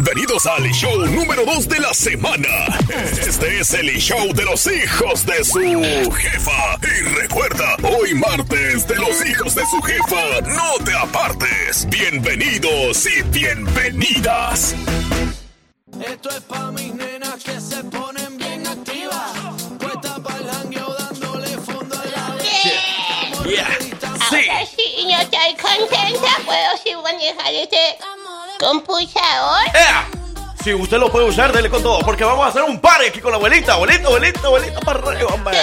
Bienvenidos al show número 2 de la semana. Este es el show de los hijos de su jefa. Y recuerda, hoy martes de los hijos de su jefa, no te apartes. Bienvenidos y bienvenidas. Esto es pa' mis nenas que se ponen bien activas. Puesta para el jangueo dándole fondo a la Yeah. Ahora sí, yo estoy contenta. Puedo sí manejar este computador. ¡Ea! Si usted lo puede usar, dele con todo, porque vamos a hacer un party aquí con la abuelita, abuelita, abuelita, abuelita, para arriba, hombre.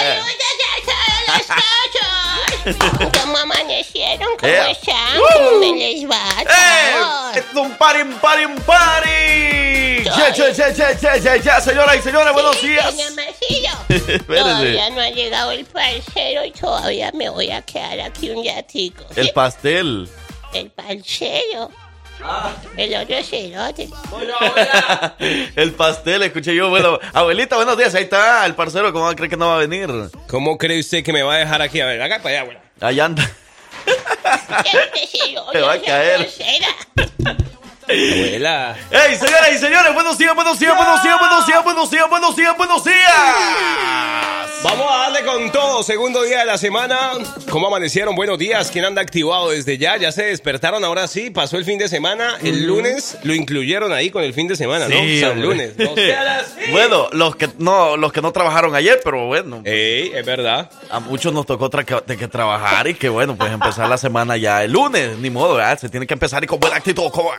¿Cómo amanecieron? ¿Cómo Ea. están? Uh. ¿Cómo me les va? ¡Eh! chavos? ¡Esto es un party, un party, un party! ¡Ya, ya, ya, ya, ya, ya, ya, señoras y señores, buenos Sí, días! Marcillo. Espérese. Todavía no ha llegado el parcero y todavía me voy a quedar aquí un ratico. El ¿sí? pastel. El parcero. El otro cerote. El pastel, escuché yo. Bueno, abuelita, buenos días. Ahí está el parcero. ¿Cómo cree que no va a venir? ¿Cómo cree usted que me va a dejar aquí? A ver, haga para allá, abuela. Allá anda. Este Te va a caer. Abuela. ¡Ey, señoras y señores! ¡Buenos días, buenos días, buenos días, buenos días, buenos días, buenos días, buenos días! Vamos a darle con todo. Segundo día de la semana. ¿Cómo amanecieron? Buenos días. ¿Quién anda activado desde ya? Ya se despertaron. Ahora sí. Pasó el fin de semana. El lunes lo incluyeron ahí con el fin de semana, ¿no? Sí, hombre. lunes. Así. Bueno, los que no, los que no trabajaron ayer, pero bueno, Ey, es verdad. a muchos nos tocó tra- de que trabajar y que bueno, pues empezar la semana ya el lunes, ni modo, ¿verdad? Se tiene que empezar y con buena actitud. ¿Cómo,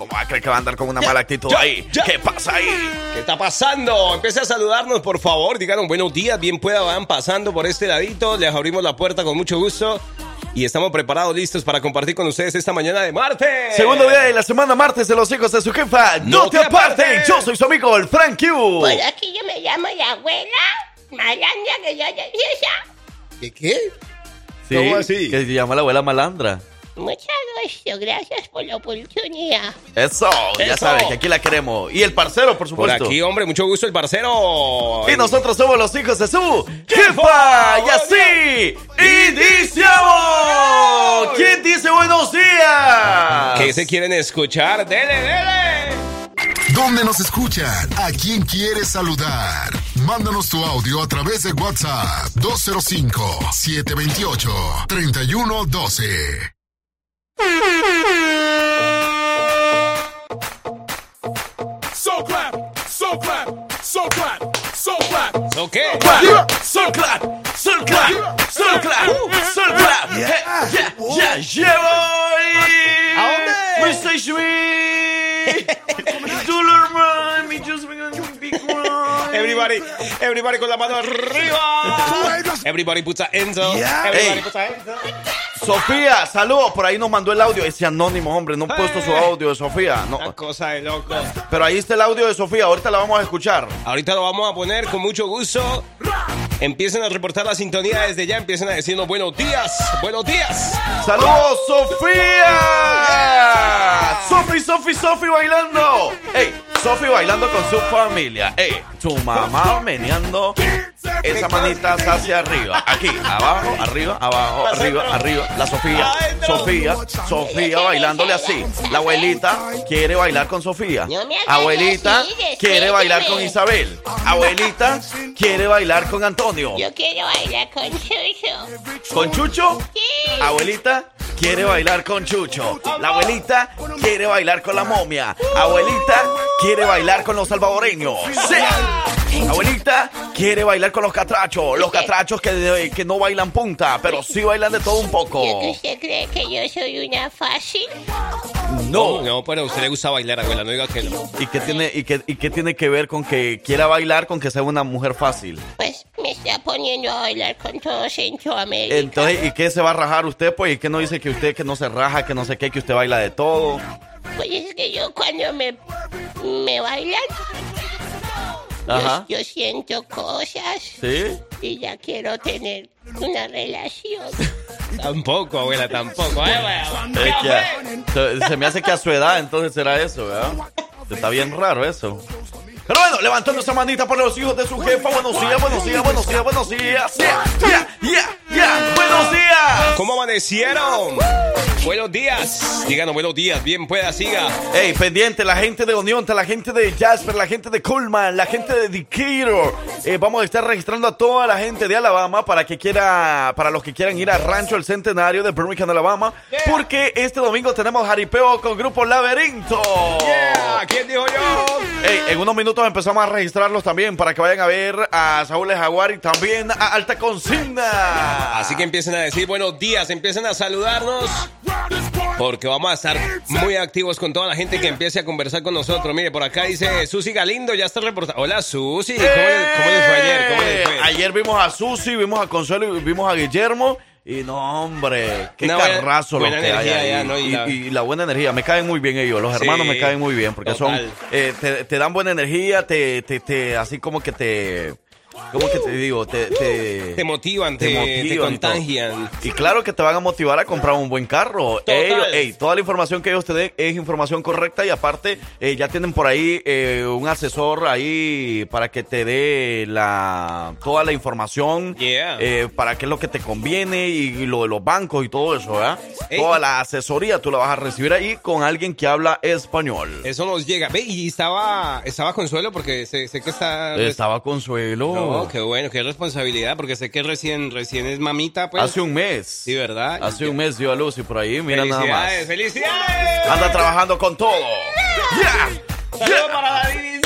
cómo va a creer que va a andar con una mala actitud ya, ahí? ya. ¿Qué pasa ahí? ¿Qué está pasando? Empiece a saludarnos, por favor. Díganos buenos días. Bien pueda, van pasando por este ladito. Les abrimos la puerta con mucho gusto. Y estamos preparados, listos para compartir con ustedes esta mañana de martes. Segundo día de la semana, martes de los hijos de su jefa. ¡No, te apartes! Yo soy su amigo, el Frank Q. Por aquí yo me llamo la abuela Malandra que yo te esa. ¿Qué? qué? Sí, ¿Cómo así? Que se llama la abuela malandra. Muchas gracias, gracias por la oportunidad. Eso, ya Eso. saben que aquí la queremos. Y el parcero, por Por supuesto. aquí, hombre, mucho gusto el parcero. Y nosotros somos los hijos de su jefa. Y así iniciamos. ¿Quién dice buenos días? ¿Qué se quieren escuchar? ¡Dele, dele! ¿Dónde nos escuchan? ¿A quién quieres saludar? Mándanos tu audio a través de WhatsApp 205-728-3112. So clap, so clap, so clap, so clap. ¿O qué? Sol clap, sol clap, sol clap, sol clap. Yeah, yeah, yeah, yeah, boy. ¿A dónde? Mr. Sweet. Dollar me just bring a big one. Everybody, everybody con la mano arriba. Everybody puts a enzo. Everybody Hey. puts a enzo. Sofía, saludos. Por ahí nos mandó el audio. Ese anónimo, hombre. No he puesto su audio de Sofía. Una No. cosa de loco. Pero ahí está el audio de Sofía. Ahorita la vamos a escuchar. Ahorita lo vamos a poner con mucho gusto. Empiecen a reportar la sintonía desde ya. Empiecen a decirnos buenos días. Buenos días. ¡Saludos, Sofía! Sofi, Sofi, Sofi bailando. ¡Ey! Sofi bailando con su familia. ¡Ey! Tu mamá meneando esa manita hacia arriba. Aquí, abajo, arriba, abajo, arriba, arriba. La Sofía, Sofía, Sofía bailándole así. La abuelita quiere bailar con Sofía. Abuelita quiere bailar con. Isabel. Abuelita quiere bailar con Antonio. Yo quiero bailar con Chucho. ¿Con Chucho? Abuelita quiere bailar con Chucho. La abuelita quiere bailar con la momia. Abuelita quiere bailar con los salvadoreños. Sí. Abuelita quiere bailar con los catrachos. Los catrachos que, que no bailan punta, pero sí bailan de todo un poco. ¿Y que usted cree que yo soy una fácil? No, no, pero a usted le gusta bailar, abuela. No diga que no. ¿Y qué tiene, y qué, y qué tiene que ver con que quiera bailar con que sea una mujer fácil? Pues me está poniendo a bailar con todo Centroamérica. Entonces, ¿y qué se va a rajar usted? Pues, ¿y qué no dice que usted que no se raja, que no sé qué, que usted baila de todo? Pues es que yo cuando me, me bailan, yo- Ajá. yo, siento cosas ¿Sí? y ya quiero tener una relación. Tampoco, abuela, tampoco. Abuela. A- se, se me hace que a su edad entonces será eso, ¿verdad? Está bien raro eso. Pero bueno, levantando esa manita por los hijos de su jefa. Buenos días, buenos días, buenos días, buenos días. Ya, ya, ya, ya. Buenos días. ¿Cómo amanecieron? Buenos días. Díganos buenos días. Bien pueda, siga. Ey, pendiente, la gente de Onionta, la gente de Jasper, la gente de Coleman, la gente de Decatur. Eh, vamos a estar registrando a toda la gente de Alabama para que quiera, para los que quieran ir a Rancho El Centenario de Birmingham, Alabama. Porque este domingo tenemos jaripeo con Grupo Laberinto. Yeah, ¿Quién dijo yo? Ey, en unos minutos empezamos a registrarlos también para que vayan a ver a Saúl Jaguar y también a Alta Consigna. Así que empiecen a decir buenos días, empiecen a saludarnos. Porque vamos a estar muy activos con toda la gente que empiece a conversar con nosotros. Mire, por acá dice Susi Galindo, ya está reportando. Hola Susi, ¿cómo, le- cómo les fue ayer? ¿Cómo les fue? Eh, Ayer vimos a Susi, vimos a Consuelo y vimos a Guillermo. Y no, hombre, qué buena- carrazo lo que hay energía ahí. ya, ¿no? Y Y, la- y la buena energía, me caen muy bien ellos. Los Sí, hermanos me caen muy bien porque total. son, eh, te, te dan buena energía, te, te, te, así como que te, ¿cómo que te digo? Te, te, Te motivan, te, motivan contagian. Y claro que te van a motivar a comprar un buen carro. Ellos- ey, toda la información que ellos te den es información correcta y aparte eh, ya tienen por ahí eh, un asesor ahí para que te dé la toda la información Yeah. eh, para qué es lo que te conviene y, lo de los bancos y todo eso, ¿verdad? Ey. Toda la asesoría tú la vas a recibir ahí con alguien que habla español. Eso nos llega. Ve, y estaba, estaba Consuelo porque sé, sé que está... Estaba Consuelo No, qué bueno, qué responsabilidad, porque sé que recién, recién es mamita, pues. hace un mes. Sí, ¿verdad? Hace un mes dio a luz y por ahí, mira nada más. Felicidades, felicidades. Anda trabajando con todo. ¡Ya! Saludos para David.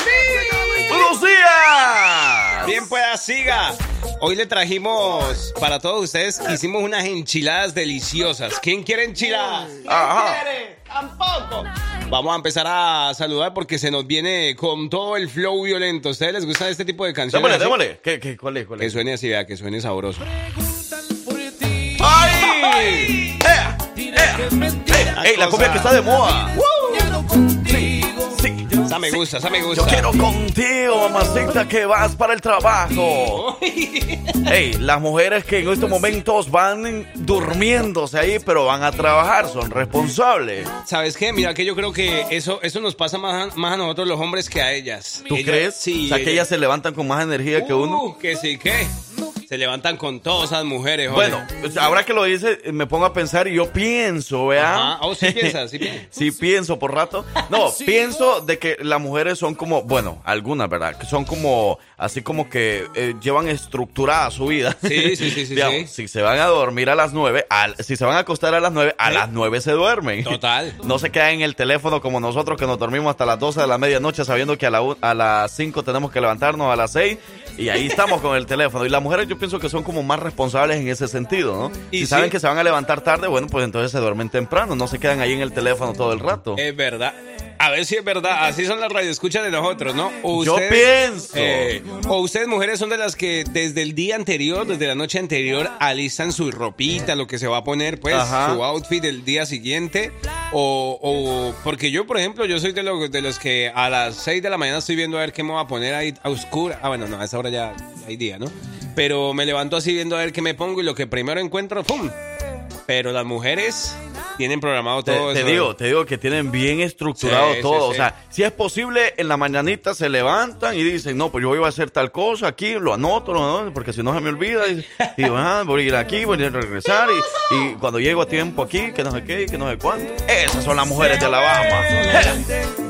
¡Buenos días! Bien pueda, siga. Hoy le trajimos para todos ustedes, hicimos unas enchiladas deliciosas. ¿Quién quiere enchiladas? ¿Quién Ajá. quiere? Tampoco. Vamos a empezar a saludar porque se nos viene con todo el flow violento. ¿A ustedes les gusta este tipo de canciones? Démosle, así? démosle. ¿Qué, qué, cuál es, cuál Que es? suene así, vea, que suene sabroso. ¡Ay! ¡Ea! ¡Ea! ¡Ey! ¡Ey! La cumbia que está de moda. Sí. Esa me gusta, esa me gusta. Yo quiero contigo, mamacita, que vas para el trabajo. Ey, las mujeres que en estos momentos van durmiéndose ahí, pero van a trabajar, son responsables. ¿Sabes qué? Mira que yo creo que eso, eso nos pasa más a, más a nosotros los hombres que a ellas. ¿Tú Ellas- crees? Sí. O sea, que ellas se levantan con más energía que uno. Uh, que sí, que se levantan con todas esas mujeres. oye. Bueno, ahora que lo dice, me pongo a pensar y yo pienso, ¿vea? Oh, sí piensas, sí piensas. Sí pienso por rato. No, pienso de que las mujeres son como, bueno, algunas, ¿verdad? Que son como, así como que eh, llevan estructurada su vida. Sí, sí, sí, sí, Digamos, sí. Si se van a dormir a las nueve, al- si se van a acostar a las nueve, a Sí. las nueve se duermen. Total. No se quedan en el teléfono como nosotros que nos dormimos hasta las 12 de la medianoche sabiendo que a, la a las 5 tenemos que levantarnos a las 6 y ahí estamos con el teléfono. Y las mujeres yo pienso que son como más responsables en ese sentido, ¿no? Y si sí. saben que se van a levantar tarde, bueno, pues entonces se duermen temprano, no se quedan ahí en el teléfono todo el rato. Es verdad. A ver si es verdad. Así son las radioescuchas de nosotros, ¿no? O Yo ustedes, pienso. eh, o ustedes, mujeres, son de las que desde el día anterior, desde la noche anterior, alistan su ropita, lo que se va a poner, pues, Ajá. su outfit del día siguiente. O, o- porque yo, por ejemplo, yo soy de, los de los que a las 6 de la mañana estoy viendo a ver qué me voy a poner ahí a oscura. Ah, bueno, no, a esa hora ya hay día, ¿no? Pero me levanto así viendo a ver qué me pongo y lo que primero encuentro, ¡pum! Pero las mujeres tienen programado Te, todo te eso. digo, te digo que tienen bien estructurado Sí, todo. sí, O sí. sea, si es posible, en la mañanita se levantan y dicen, no, pues yo voy a hacer tal cosa aquí, lo anoto, lo anoto, porque si no se me olvida. Y, y digo, ah, voy a ir aquí, voy a regresar. Y, y cuando llego a tiempo aquí, que no sé qué, que no sé cuánto. Esas son las mujeres de Alabama.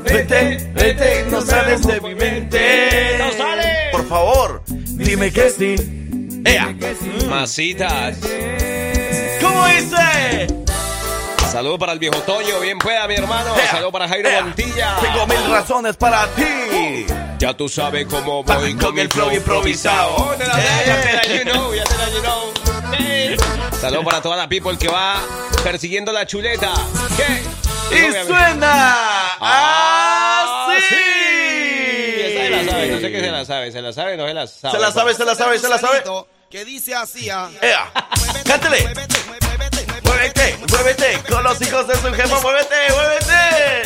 Vete, vete, no sales de mi mente. ¡No sales! Por favor, dime que sí. Ea. Masitas. ¿Cómo dice? Saludos para el viejo Toño, bien pueda, mi hermano. Ea, Saludos para Jairo. Montilla. Tengo mil razones para ti. Ya tú sabes cómo voy Con con, el flow improvisado. improvisado. Te la- ya te la you know, ya te la you know. Saludos para toda la people que va persiguiendo la chuleta. ¿Qué? Y Obviamente. suena Ah, así. Esa se la sabe, no sé qué se la sabe, se la sabe, no se la sabe. Se la sabe, se la sabe, se la sabe. Que dice así, ah. Ea, cántale. Muévete, muévete. Con los hijos de su jefa, muévete, muévete.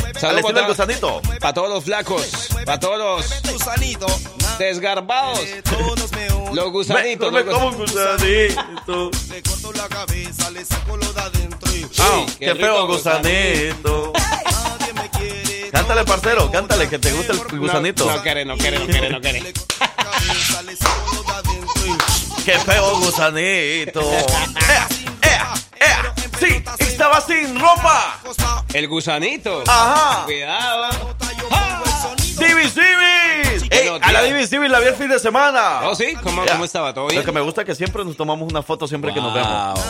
Al Saludos del gusanito. para todos los flacos, para todos los Gusanito. desgarbados, los gusanitos. me los como un gusanito. Le corto la cabeza, le saco lo de adentro y Ah, qué feo gusanito. gusanito. nadie me quiere. Cántale, parcero, cántale, que te gusta el gusanito. No, quiere, no quiere, no quiere, no quiere. Qué feo gusanito. Sí, estaba sin ropa. El gusanito. Ajá. Cuidado. Divis Divis. Ey, a la días. Divis Divis la vi el fin de semana. Oh, sí, ¿cómo, estaba? ¿Todo Lo que me gusta es que siempre nos tomamos una foto siempre que nos vemos.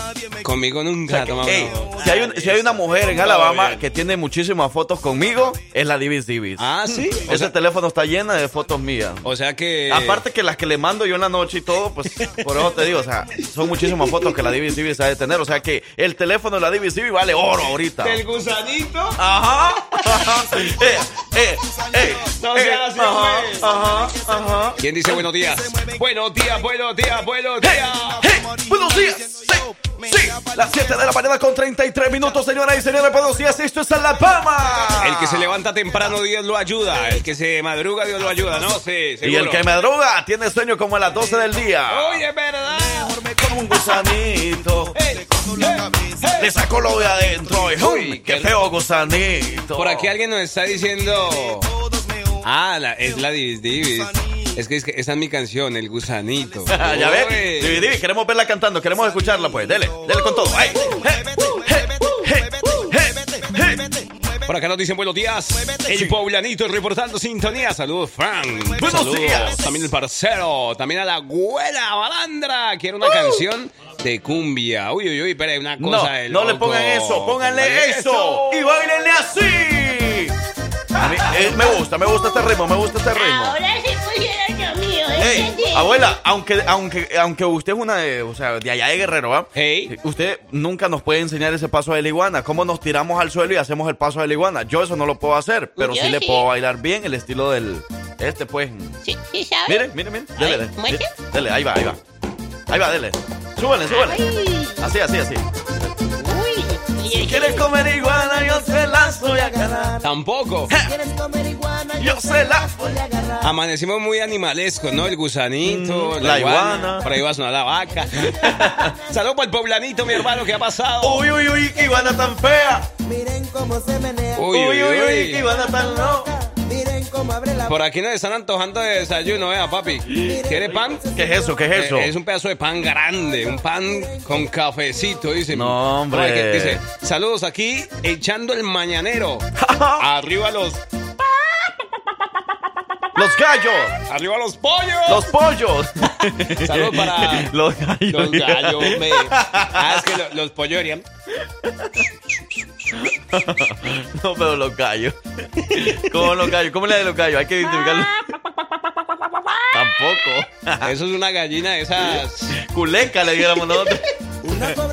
Conmigo nunca tomamos. Ey, si, hay un- si hay una mujer en Alabama que tiene muchísimas fotos conmigo, es la Divis Divis. Ah, sí. O Ese sea, teléfono está lleno de fotos mías. o sea que. Aparte que las que le mando yo en la noche y todo, pues por eso te digo, o sea, son muchísimas fotos que la Divis Divis ha de tener. O sea que el teléfono de la Divis Divis vale oro ahorita. Del gusanito. Ajá. eh, eh, eh, No eh, así, ajá, pues. Ajá, ajá. ¿Quién dice buenos días? Buenos días, buenos días, buenos días. Hey, buenos días. Sí, sí. Las 7 de la mañana con 33 minutos, señoras y señores. Buenos días. Esto es Alabama. El que se levanta temprano, Dios lo ayuda. El que se madruga, Dios lo ayuda. No Y seguro. el que madruga tiene sueño como a las 12 del día. Oye, es verdad. Como un gusanito. Le sacó lo de adentro. y, Uy, ¡Uy! ¡Qué qué- feo gusanito! Por aquí alguien nos está diciendo. Ah, la- es la Divis Divis. Es que, es que esa es mi canción, El Gusanito. ya ves. Uy. Divi, Divi, queremos verla cantando, queremos escucharla, pues. Dele, dele con todo. ¡Ay! Por acá nos dicen buenos días. El poblanito reportando sintonía. Saludos, Frank. Buenos Saludos. días. También el parcero. También a la abuela Balandra. Quiere una canción de cumbia. Uy, uy, uy, pero hay una No, cosa de no le pongan eso, pónganle Póngale eso. Y bailenle así. A mí eh, me gusta, me gusta este ritmo, me gusta este ritmo. Ahora sí pusieron lo mío, Ey, ¿entendí? abuela, aunque, aunque, aunque usted es una de, o sea, de allá de Guerrero, ¿va? Hey. Usted nunca nos puede enseñar ese paso de la iguana. Cómo nos tiramos al suelo y hacemos el paso de la iguana. Yo eso no lo puedo hacer, pero Yo sí le sí. puedo bailar bien el estilo del, este pues. Sí, sí, ¿sabes? Mire, mire, mire. Dele, dele. ¿muestra? Dele, ahí va, ahí va. Ahí va, dele. Súbele, súbele. Ay, Así, así, así. Si quieres comer iguana, yo se la voy a ganar. Tampoco. Yo se la voy Amanecimos muy animalescos, ¿no? El gusanito, Mm, la, la iguana. iguana. Por ahí va a sonar la vaca. Saludos para el poblanito, mi hermano, ¿qué ha pasado? Uy, uy, uy, qué iguana tan fea. Miren cómo se menea. Uy, uy, uy. qué iguana tan no. Por aquí nos están antojando de desayuno, vea, papi. ¿Quiere pan? ¿Qué es eso? ¿Qué es eso? Eh, Es un pedazo de pan grande, un pan con cafecito, dice. No, hombre. Ay, que Dice, saludos aquí, echando el mañanero. Arriba los, Los gallos. arriba los pollos. Los pollos. Saludos para los gallos. los gallos, me. Ah, es que lo- los pollos deberían. No, pero los gallos. ¿Cómo los gallos? ¿Cómo le de los gallos? Hay que identificarlos. Tampoco. Eso es una gallina de esas. Culeca le diéramos nosotros.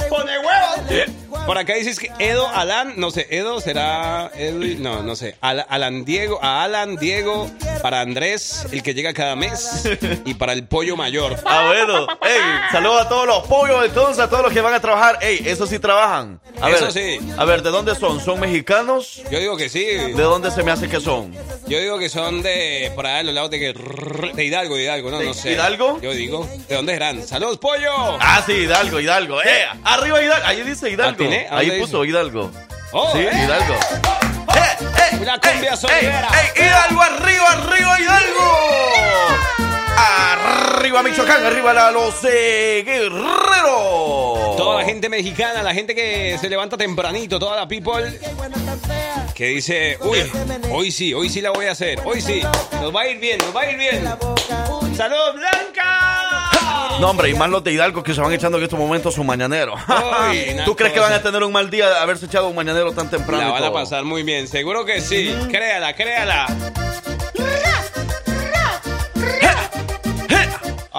¡Pone huevos! Por acá dices que Edo Alan, no sé, Edo será. Edwin, no, no sé. Al- Alan Diego, a Alan Diego, para Andrés, el que llega cada mes, y para el pollo mayor. Ah, bueno. Ey, saludos a todos los pollos, entonces, a todos los que van a trabajar. Ey, esos sí trabajan. A Eso ver, sí. A ver, ¿de dónde son? ¿Son mexicanos? Yo digo que sí. ¿De dónde se me hace que son? Yo digo que son de por allá los lados de, que- de Hidalgo, de Hidalgo, no, no sé. Hidalgo? Yo digo. ¿De dónde serán? ¡Saludos, pollo! Ah, sí, Hidalgo, Hidalgo. Eh, arriba Hidalgo. Ahí dice Hidalgo. ¿Atiné? ¿A Ahí puso Hidalgo. Oh, Sí, eh. Hidalgo. ¡Eh, eh! Una cumbia eh, sonidera. eh, eh, Hidalgo, arriba, arriba, Hidalgo. Arriba, Michoacán, arriba la los de Guerrero. Toda la gente mexicana, la gente que se levanta tempranito, toda la people que dice, uy, hoy sí, hoy sí la voy a hacer, hoy sí, nos va a ir bien, nos va a ir bien. ¡Saludos, Blanca! No, hombre, y más los de Hidalgo que se van echando en estos momentos su mañanero. ¿Tú crees que van a tener un mal día de haberse echado un mañanero tan temprano? La van a pasar muy bien, seguro que sí. Créala, créala.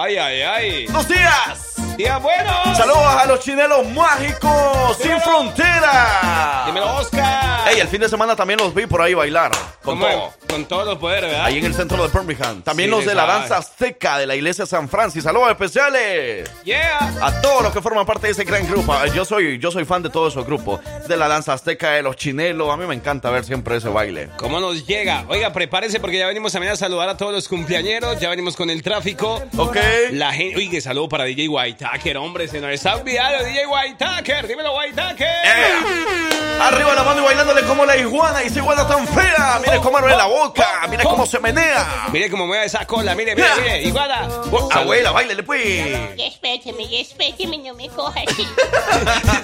Ay, ay, ay. ¡Buenos días! Día bueno. Saludos a los chinelos mágicos sin Dímelo. frontera. Dímelo, Oscar. Ey, el fin de semana también los vi por ahí bailar. Con ¿Cómo? todo. Con todos los poderes, ¿verdad? Ahí en el centro de Birmingham. También Sí, los de la danza azteca de la iglesia San Francis. Saludos especiales. Yeah. A todos los que forman parte de ese gran grupo. Ah, Yo soy, yo soy fan de todos esos grupos. De la danza azteca, de los chinelos. A mí me encanta ver siempre ese baile. ¿Cómo nos llega? Oiga, prepárese porque ya venimos también a saludar a todos los cumpleañeros. Ya venimos con el tráfico. ¿Ok? La gente. Oiga, saludo para DJ White hombre. Se nos está olvidando DJ White Dímelo, White Eh. Arriba la mano y bailándole como la iguana. Y esa iguana tan fea. Mire cómo abre la boca. Mire cómo se menea. Mire cómo mueve esa cola, mire, mire, Mira. mire, iguala. Oh, abuela, bailele pues. Respéteme, respéteme, no me coja así.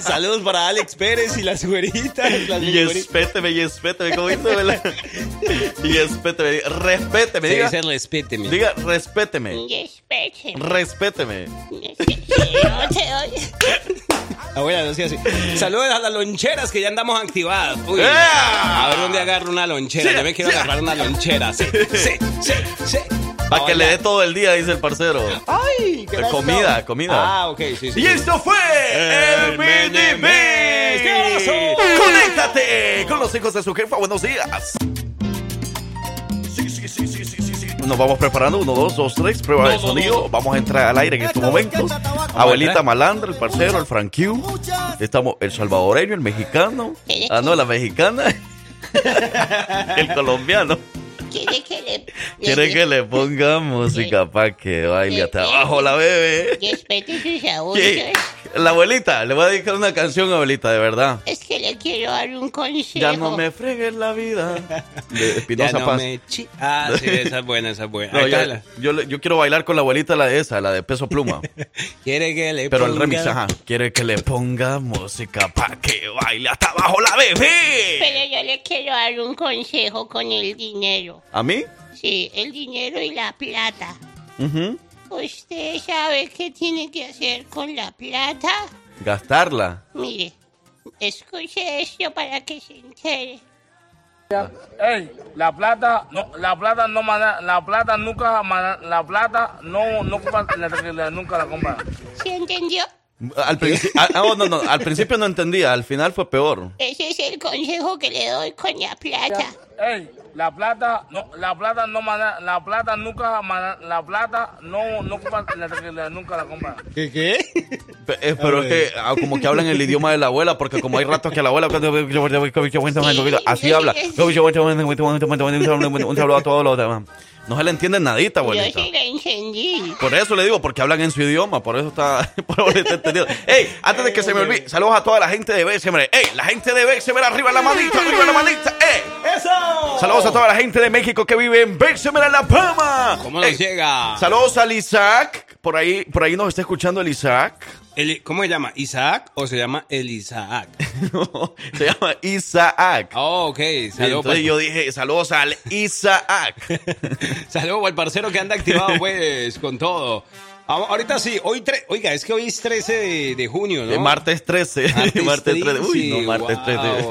Saludos para Alex Pérez y las güeritas. Y espéteme, y espéteme, ¿cómo dice, abuela? Y espéteme, respéteme, diga. dice respéteme. Diga, respéteme. Respéteme. Respéteme. No te oye. Abuela, sea así. Saludos a las loncheras que ya andamos activadas. A ver dónde agarro una lonchera. Sí, Yo me quiero sí. agarrar una lonchera. Sí, sí, sí, sí. Para que le dé todo el día, dice el parcero. ¡Ay! Eh, Comida, comida. Ah, ok, sí, sí. Y esto fue el El Mini. ¡Qué! Conéctate con los hijos de su jefa. Buenos días. Nos vamos preparando. Uno, dos, dos, tres. Prueba de sonido. Vamos a entrar al aire en estos momentos. Abuelita? Malandra, el parcero, el Franquiu. Estamos el salvadoreño, el mexicano. Ah, no, la mexicana. el colombiano. ¿Quiere que le... Quiere que le ponga música para que baile hasta abajo la bebé. Respete sus abuelos. La abuelita, le voy a dedicar una canción, abuelita, de verdad. Es que le quiero dar un consejo. Ya no me fregues la vida. De Ya Espinosa no Paz. me chi- Ah, sí, esa es buena, esa es buena. No, yo, yo, le- yo quiero bailar con la abuelita la de esa, la de peso pluma. Quiere que le Pero el ponga- remix, ajá. Quiere que le ponga música para que baile hasta abajo la bebé. Pero yo le quiero dar un consejo con el dinero. ¿A mí? Sí, el dinero y la plata. Ujú. ¿Usted sabe qué tiene que hacer con la plata? Gastarla. Mire, escuche esto para que se entere. Ey, la plata, no, la plata no mana- la plata nunca, mana- la plata no, no la- la- nunca la compra. ¿Se entendió? Al principio, ah, ah, no, no, al principio no entendía, al final fue peor. Ese es el consejo que le doy con la plata. Ey, la plata, no, la plata no, mana- la plata nunca, mana- la plata no, no compra- la- la- nunca la compra. ¿Qué qué? Eh, pero es que ah, como que hablan el idioma de la abuela, porque como hay ratos que la abuela así habla. Un saludo a todos los demás. No se le entiende nadita, Yo abuelita. sí la encendí. Por eso le digo, porque hablan en su idioma, por eso está, por eso está entendido. Ey, antes de que se me olvide, saludos a toda la gente de Bessemer. Ey, la gente de Bessemer, arriba la manita, arriba la manita. Ey, ¡Eso! saludos a toda la gente de México que vive en Bessemer, en La Palma. ¿Cómo nos Ey, llega? Saludos al Isaac, por ahí, por ahí nos está escuchando el Isaac. El- ¿Cómo se llama? ¿Isaac o se llama el Isaac? se llama Isaac. Oh, ok. Y Saludos entonces yo dije, saludos al Isaac. Saludo al parcero que anda activado, pues, con todo. Ahorita sí, hoy tre- oiga, es que hoy es 13 de, de junio, ¿no? De martes 13. Martes martes 13. Uy, 13, no, martes 13.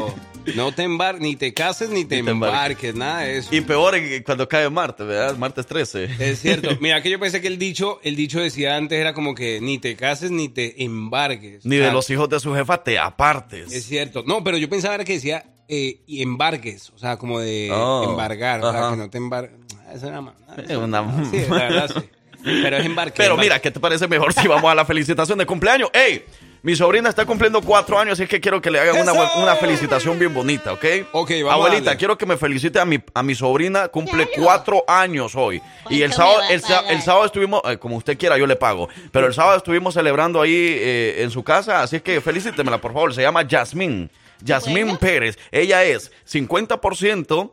No te embar ni te cases ni te, Ni te embarques. nada de eso. Y peor cuando cae martes, ¿verdad? Martes 13. Es cierto. Mira, que yo pensé que el dicho, el dicho decía antes era como que ni te cases ni te embarques. Ni de sea, los hijos de su jefa te apartes. Es cierto. No, pero yo pensaba era que decía eh, y embarques, o sea, como de Oh, embargar, o sea, que no te embarques. Eso era más. Eh, una- Sí, la verdad, sí. Pero es embarque. Pero embarque. mira, ¿qué te parece mejor si vamos a la felicitación de cumpleaños? ¡Ey! Mi sobrina está cumpliendo cuatro años, así es que quiero que le hagan una, una felicitación bien bonita, ¿ok? Ok, vamos Abuelita, quiero que me felicite a mi, a mi sobrina, cumple Claro. cuatro años hoy. Y el ¿Cuánto sábado, el, el sábado estuvimos, eh, como usted quiera, yo le pago. Pero el sábado estuvimos celebrando ahí eh, en su casa, así es que felicítemela, por favor. Se llama Yasmín. Yasmín Bueno. Pérez. Ella es 50%.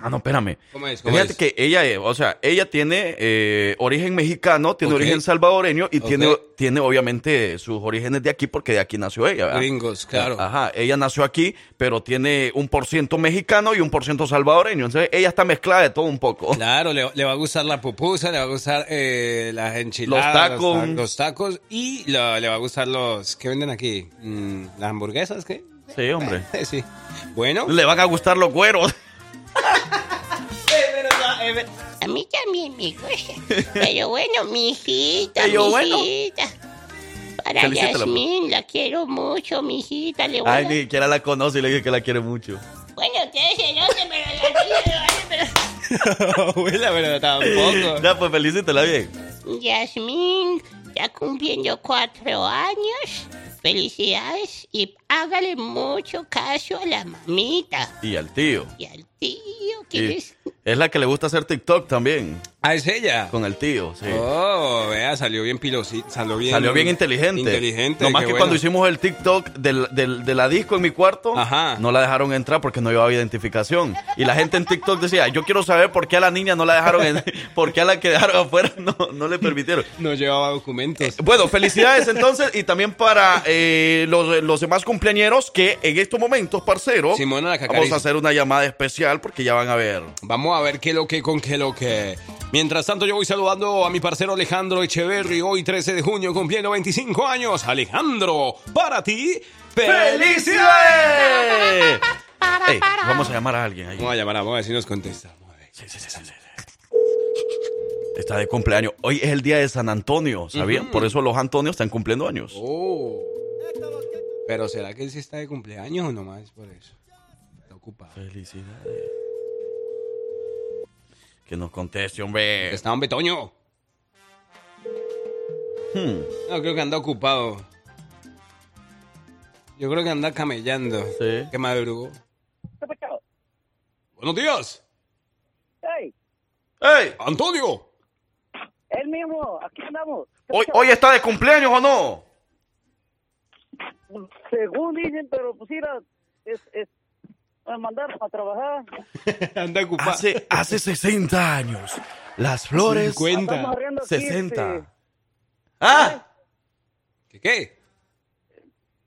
Ah, no, espérame. ¿Cómo es? ¿Cómo Fíjate es? que ella, es, o sea, ella tiene eh, origen mexicano, tiene origen salvadoreño y tiene, tiene obviamente sus orígenes de aquí porque de aquí nació ella. ¿verdad? Gringos, claro. Ajá, ella nació aquí, pero tiene un por ciento mexicano y un por ciento salvadoreño. Entonces ella está mezclada de todo un poco. Claro, le, le va a gustar la pupusa, le va a gustar eh, las enchiladas, Los tacos. Los, ta- los tacos y lo- le va a gustar los... ¿Qué venden aquí? Mm, ¿Las hamburguesas? ¿Qué? Sí, hombre. Eh, sí. Bueno. Le van a gustar los güeros. A mí también me gusta. Pero bueno, mi hijita, Pero mi bueno. hijita. Para Felicítala, Yasmín, la quiero mucho, mi hijita. Le voy a- Ay, ni siquiera la conoce y le dije que la quiere mucho. Bueno, ustedes se noten, pero la pero... Abuela, pero tampoco. Ya, pues felicítela bien. Yasmín, ya cumpliendo cuatro años. Felicidades y hágale mucho caso a la mamita Y al tío. y al Tío, Y ¿quieres? es la que le gusta hacer TikTok también, Ah, es ella. con el tío, sí. Oh, vea, salió bien pilosito. Salió bien, Salió bien inteligente. Inteligente. Nomás que bueno. cuando hicimos el TikTok del, del- de la disco en mi cuarto, Ajá. no la dejaron entrar porque no llevaba identificación. Y la gente en TikTok decía, yo quiero saber por qué a la niña no la dejaron, en- por qué a la que dejaron afuera no, no le permitieron. No llevaba documentos. Bueno, felicidades entonces y también para eh, los, los demás cumpleañeros que en estos momentos, parcero, Simona la vamos a hacer una llamada especial porque ya van a ver. Vamos a ver qué lo que con qué lo que. Mientras tanto, yo voy saludando a mi parcero Alejandro Echeverry, hoy 13 de junio, cumpliendo 25 años. Alejandro, para ti, ¡Felicidades! Ey, vamos a llamar a alguien ahí. Vamos a llamar, vamos a ver si nos contesta. A. Sí, sí, sí, sí, sí. Está de cumpleaños. Hoy es el día de San Antonio, ¿sabían? Por eso los Antonios están cumpliendo años. Oh. Pero ¿será que él sí está de cumpleaños o nomás por eso? Felicidades. Que nos conteste, hombre. Está un betoño. Hmm, No, creo que anda ocupado. Yo creo que anda camellando. Sí. Que madrugó. Buenos días. ¡Ey! ¡Ey! Antonio. ¡El mismo! ¡Aquí andamos! ¿Hoy, ¿Hoy está de cumpleaños o no? Según dicen, pero pues mira, es, es, me mandaron a trabajar. anda ocupado. Hace, hace 60 años. Las flores. 50. Estamos arriendo aquí, 60. este, ¡Ah! ¿Qué qué?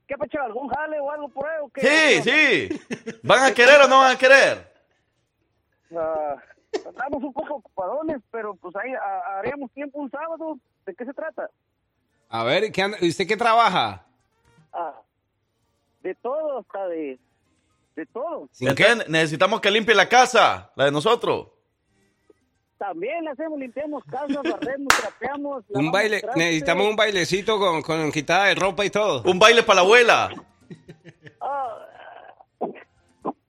¿Qué pacho? ¿Algún jale o algo por ahí? o qué? Sí, sí. ¿Van a querer o no van a querer? Ah, estamos un poco ocupadones, pero pues ahí ah, haríamos tiempo un sábado. ¿De qué se trata? A ver, ¿qué ¿usted qué trabaja? Ah, de todo, hasta de, de todo. ¿Sin qué? Necesitamos que limpie la casa, la de nosotros. También hacemos, limpiamos casas, barremos, trapeamos. Un baile, trastes. necesitamos un bailecito con, con quitada de ropa y todo. Un baile para la abuela. Ah,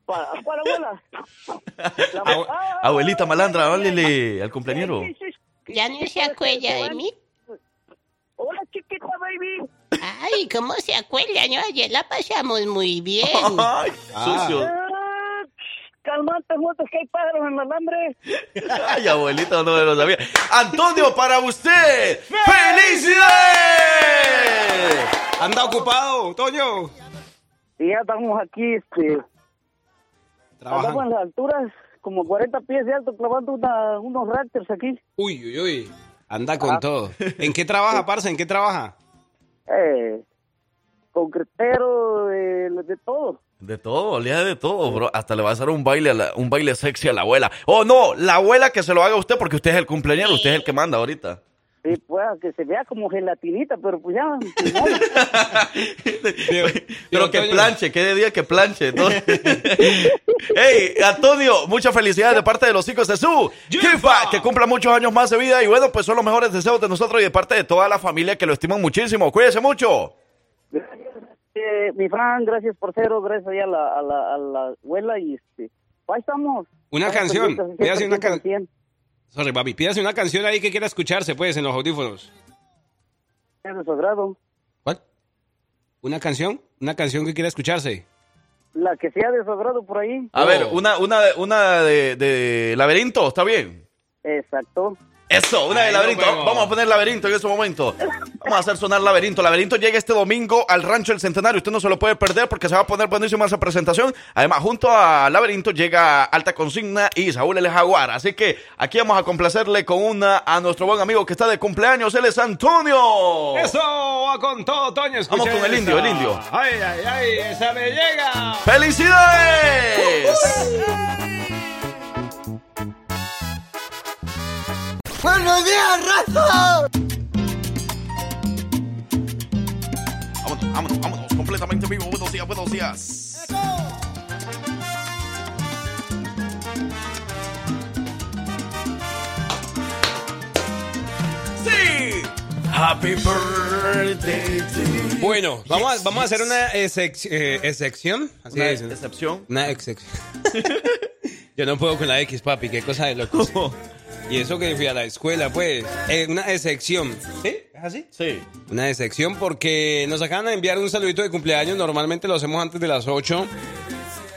¿Para, para abuela? La- Abue- ah, Abuelita malandra, háblele al sí. ¿Ya no se acuerda de mí? Hola, chiquita, baby. Ay, ¿cómo se acuerda? No, ayer la pasamos muy bien. Ay, Ah. sucio. Ah, calmate, muertos, que hay pájaros en el alambre. Ay, abuelita, no me lo sabía. Antonio, para usted. ¡Felicidades! Anda ocupado, Toño. Y ya estamos aquí, este, Trabajando. en las alturas, como 40 pies de alto, clavando una- unos raptors aquí. Uy, uy, uy. Anda con todo. ¿En qué trabaja, parce? ¿En qué trabaja? Eh, concretero, de, de todo. De todo, olía de todo, bro. Hasta le va a hacer un baile, a la- un baile sexy a la abuela. Oh, no, la abuela que se lo haga usted porque usted es el cumpleañero, usted es el que manda ahorita. Sí, pues, que se vea como gelatinita, pero pues ya. Pero que planche, que de día que planche. ¿no? hey, Antonio, muchas felicidades de parte de los hijos de su jefa, que cumpla muchos años más de vida y bueno, pues son los mejores deseos de nosotros y de parte de toda la familia que lo estiman muchísimo. Cuídese mucho. Eh, mi Fran, gracias por cero, gracias ahí a la, a la, a la abuela y este, ahí estamos. Una canción, voy a hacer una siempre, can- siempre, Sorry, papi. Pídase una canción ahí que quiera escucharse, pues, en los audífonos. siempre de su agrado. ¿Cuál? ¿Una canción? ¿Una canción que quiera escucharse? La que sea de su agrado por ahí. A Oh. ver, una, una, una de, de laberinto, ¿está bien? Exacto. Eso, una de laberinto. Vamos a poner laberinto en ese momento. Vamos a hacer sonar laberinto. Laberinto llega este domingo al Rancho El Centenario. Usted no se lo puede perder porque se va a poner buenísima esa presentación. Además, junto a Laberinto llega Alta Consigna y Saúl El Jaguar. Así que aquí vamos a complacerle con una a nuestro buen amigo que está de cumpleaños. Él es Antonio. ¡Eso! Va con todo, Toño. Vamos con el indio, el indio. ¡Ay, ay, ay! ¡Esa me llega! ¡Felicidades! ¡Buenos días, raza! Vámonos, vámonos, vámonos. Completamente vivo. Buenos días, buenos días. Sí. Happy birthday to you. Bueno, vamos a, vamos a hacer una exec- eh, excepción. Así Una dicen. excepción. Una excepción. Yo no puedo con la X, papi. Qué cosa de loco. Y eso que fui a la escuela, pues. Eh, una excepción. ¿Sí? ¿Es así? Sí. Una excepción porque nos acaban de enviar un saludito de cumpleaños. Normalmente lo hacemos antes de las 8.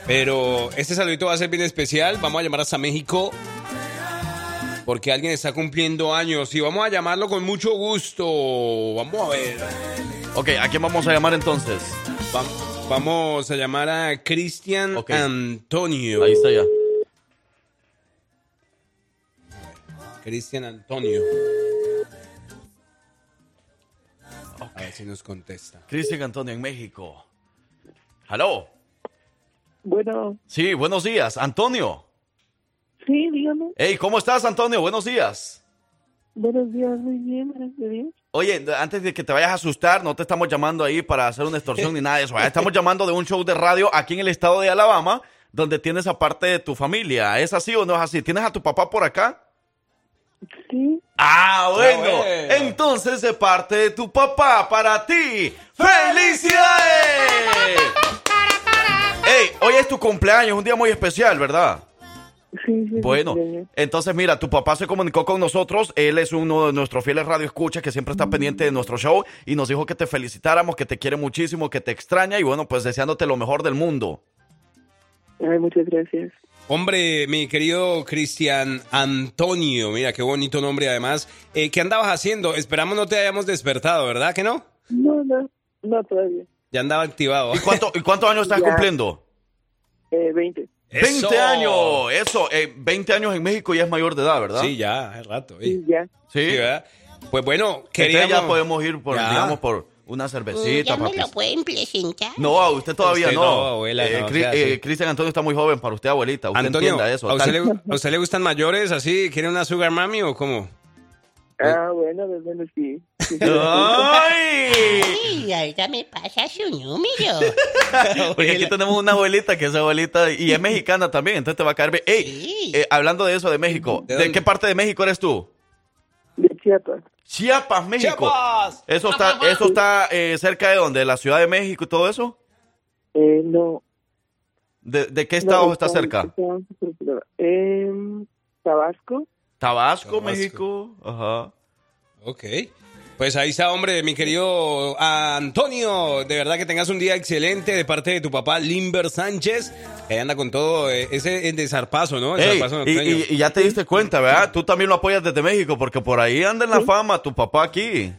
Pero este saludito va a ser bien especial. Vamos a llamar hasta México. Porque alguien está cumpliendo años y vamos a llamarlo con mucho gusto. Vamos a ver. Ok, ¿a quién vamos a llamar entonces? Va- vamos a llamar a Cristian. Antonio. Ahí está ya. Cristian Antonio. A ver si nos contesta. Cristian Antonio en México. ¿Aló? Bueno, Sí, buenos días. Antonio. sí, dígame. Hey, ¿cómo estás, Antonio? Buenos días. Buenos días, muy bien, gracias a Dios. Oye, antes de que te vayas a asustar, no te estamos llamando ahí para hacer una extorsión ni nada de eso. Estamos llamando de un show de radio aquí en el estado de Alabama, donde tienes aparte de tu familia. ¿Es así o no es así? ¿Tienes a tu papá por acá? Sí, Ah, bueno. bueno. Entonces, de parte de tu papá, para ti, ¡felicidades! Hey, hoy es tu cumpleaños, un día muy especial, ¿verdad? sí, sí. Bueno, sí, sí. entonces mira, tu papá se comunicó con nosotros, él es uno de nuestros fieles radioescuchas que siempre está pendiente de nuestro show y nos dijo que te felicitáramos, que te quiere muchísimo, que te extraña y bueno, pues deseándote lo mejor del mundo. Ay, muchas gracias. Hombre, mi querido Cristian Antonio, mira qué bonito nombre además. Eh, ¿Qué andabas haciendo? Esperamos no te hayamos despertado, ¿verdad que no? No, no, no todavía. Ya andaba activado. ¿Y, cuánto, ¿y cuántos años estás Ya. cumpliendo? Eh, 20. 20 ¡Eso! años, eso, eh, 20 años en México ya es mayor de edad, ¿verdad? Sí, ya, hace rato. eh. Sí, ya. Sí. Sí, ¿verdad? Pues bueno, Entonces queríamos... ya podemos ir por, Ya. digamos, por una cervecita, ya me papi. lo pueden presentar. No, usted todavía Usted no. no, abuela, Eh, no, Cri- eh, Cristian Antonio está muy joven para usted, abuelita. Usted Antonio, entienda eso. ¿a usted, le, a usted le gustan mayores así? ¿Quiere una sugar mami o cómo? Ah, bueno, pues, bueno, sí. ¡Ay! Ay, ahorita me pasa su número. Porque aquí tenemos una abuelita que es abuelita y es mexicana también, entonces te va a caer bien. Ey, Sí. eh, hablando de eso, de México, ¿De ¿de, qué parte de México eres tú? De Chiapas. Chiapas, México. ¡Chiapas! ¿Eso está, eso está eh, cerca de dónde? ¿De la Ciudad de México y todo eso? Eh, no. ¿De, de qué estado no, está cerca? En Tabasco. Tabasco, Tabasco. México. Ajá. Ok. Pues ahí está, hombre, mi querido Antonio. De verdad que tengas un día excelente de parte de tu papá, Limber Sánchez. Que anda con todo eh, ese de zarpazo, ¿no? El Ey, zarpazo y- y ya te diste cuenta, ¿verdad? Tú también lo apoyas desde México porque por ahí anda en la fama tu papá aquí.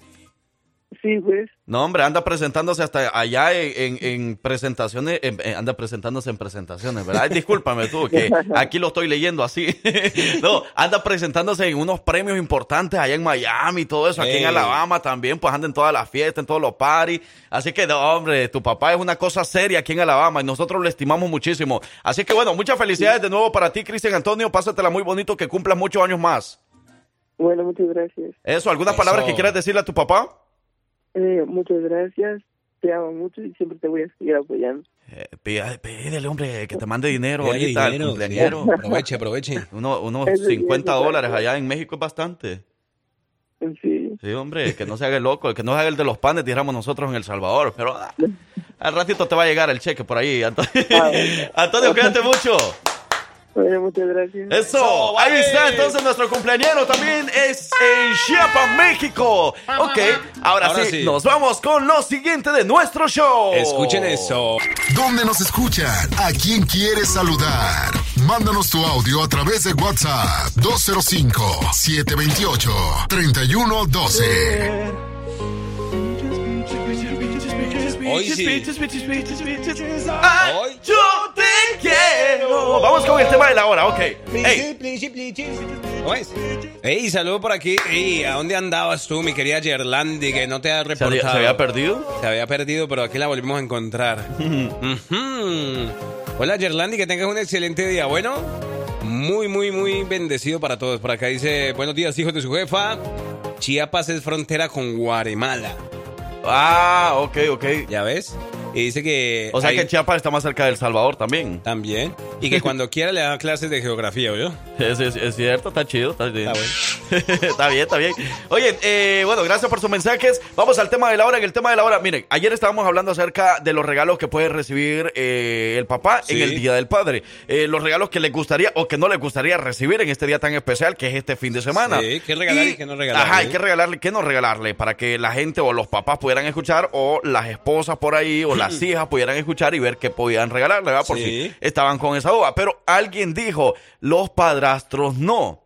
Sí, pues. No, hombre, anda presentándose hasta allá en, en- en presentaciones, en- en- anda presentándose en presentaciones, ¿verdad? Ay, discúlpame tú, que aquí lo estoy leyendo así. no, anda presentándose en unos premios importantes allá en Miami y todo eso, aquí en. Alabama también, pues anda en todas las fiestas, en todos los parties. Así que, no, hombre, tu papá es una cosa seria aquí en Alabama y nosotros lo estimamos muchísimo. Así que, bueno, muchas felicidades de nuevo para ti, Cristian Antonio. Pásatela muy bonito, que cumplas muchos años más. Bueno, muchas gracias. Eso, ¿algunas Eso. palabras que quieras decirle a tu papá? Eh, muchas gracias. Te amo mucho y siempre te voy a seguir apoyando. Eh, pídele, hombre, que te mande dinero Pídale ahorita al dinero, cumpleañero. sí. Aproveche, aproveche. Uno- unos Eso sí, 50 eso sí. dólares allá en México es bastante. Sí. Sí, hombre, que no se haga el loco, que no se haga el de los panes, dijéramos nosotros en El Salvador. Pero ah, al ratito te va a llegar el cheque por ahí. Antonio, Ah, bueno. Antonio cuídate mucho. Bueno, muchas gracias. Eso, ahí está entonces nuestro cumpleañero también es en Chiapas, México. Ok, ahora, Ahora sí, sí. nos vamos con lo siguiente de nuestro show. Escuchen eso. ¿Dónde nos escuchan? ¿A quién quieres saludar? Mándanos tu audio a través de WhatsApp 205-728-3112. Hoy sí. Ay, Hoy. yo te quiero. Vamos con el tema de la hora, ok. Ey, ¿Cómo es? Ey, saludo por aquí. Ey, ¿a dónde andabas tú, mi querida Gerlandi, que no te has ¿se reportado? había, se había perdido? Se había perdido, pero aquí la volvimos a encontrar. Hola, Gerlandi, que tengas un excelente día. Bueno, muy, muy, muy bendecido para todos. Por acá dice, buenos días, hijos de su jefa. Chiapas es frontera con Guatemala. Ah, ok, ok. ¿Ya ves? Y dice que... O sea hay- que Chiapas está más cerca del Salvador también. También. Y que cuando quiera le dan clases de geografía, ¿oyó? Es, es- es cierto, está chido, está bien. Está bueno. está bien, está bien. Oye, eh, bueno, gracias por sus mensajes. Vamos al tema de la hora. En el tema de la hora, miren, ayer estábamos hablando acerca de los regalos que puede recibir eh, el papá Sí. en el Día del Padre. Eh, los regalos que les gustaría o que no les gustaría recibir en este día tan especial que es este fin de semana. Sí, qué regalar y qué no regalarle. Ajá, y qué regalarle, qué no regalarle para que la gente o los papás pudieran escuchar o las esposas por ahí o las hijas pudieran escuchar y ver qué podían regalarle, ¿verdad? Por Sí. si estaban con esa duda. Pero alguien dijo, los padrastros no.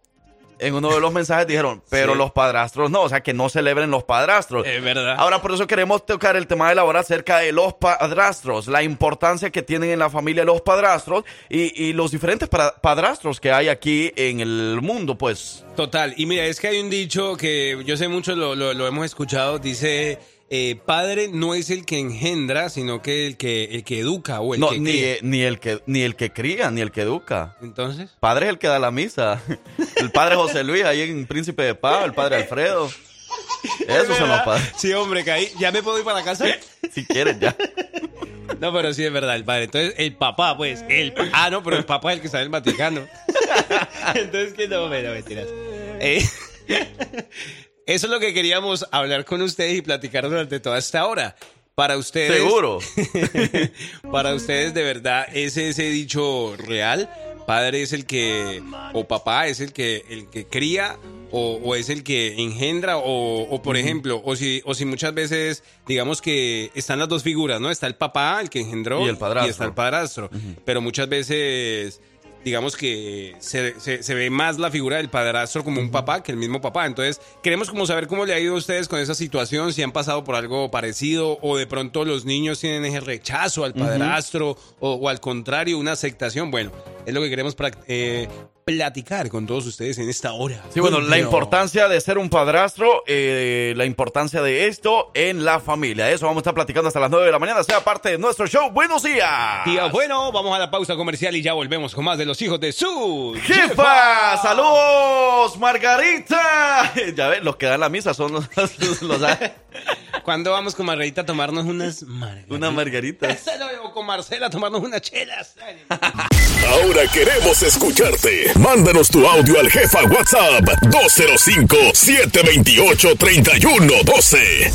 En uno de los mensajes dijeron, pero Sí. los padrastros no, o sea, que no celebren los padrastros. Es verdad. Ahora, por eso queremos tocar el tema de la hora acerca de los padrastros, la importancia que tienen en la familia los padrastros y, y los diferentes padrastros que hay aquí en el mundo, pues. Total, y mira, es que hay un dicho que yo sé mucho, lo, lo- lo hemos escuchado, dice, eh, padre no es el que engendra, sino que el que, el que educa o el No, que ni, cría. ni el que ni el que cría, ni el que educa. Entonces, Padre es el que da la misa. El padre José Luis ahí en Príncipe de Paz, el padre Alfredo. Esos son los padres. sí, hombre, caí. ¿Ya me puedo ir para la casa? Si quieres ya. No, pero sí es verdad, el padre. Entonces, el papá, pues, el pa- Ah, no, pero el papá es el que está en el Vaticano. Entonces, que no, no, mentiras. Eh, Eso es lo que queríamos hablar con ustedes y platicar durante toda esta hora. Para ustedes. Seguro. Para ustedes, de verdad, ¿es ese dicho real? ¿Padre es el que, o papá es el que, el que cría, o, o es el que engendra, o, o, por ejemplo, o si, o si muchas veces, digamos que están las dos figuras, ¿no? Está el papá, el que engendró, Y el padrastro. está el padrastro. Pero muchas veces, digamos que se, se- se ve más la figura del padrastro como un papá que el mismo papá. Entonces, queremos como saber cómo le ha ido a ustedes con esa situación, si han pasado por algo parecido, o de pronto los niños tienen ese rechazo al padrastro, o, o al contrario, una aceptación. Bueno, es lo que queremos eh, platicar con todos ustedes en esta hora. Sí, bueno, la importancia de ser un padrastro, eh, la importancia de esto en la familia. Eso vamos a estar platicando hasta las 9 de la mañana, sea parte de nuestro show. ¡Buenos días! Día bueno, vamos a la pausa comercial y ya volvemos con más de los hijos de su ¡Jefa! ¡Saludos, Margarita! Ya ves, los que dan la misa son los... los- ¿Cuándo vamos con Margarita a tomarnos unas margaritas? unas margaritas. O con Marcela a tomarnos unas chelas. Ahora queremos escucharte. Mándanos tu audio al jefa WhatsApp 205-728-3112.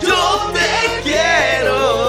¡Yo te quiero!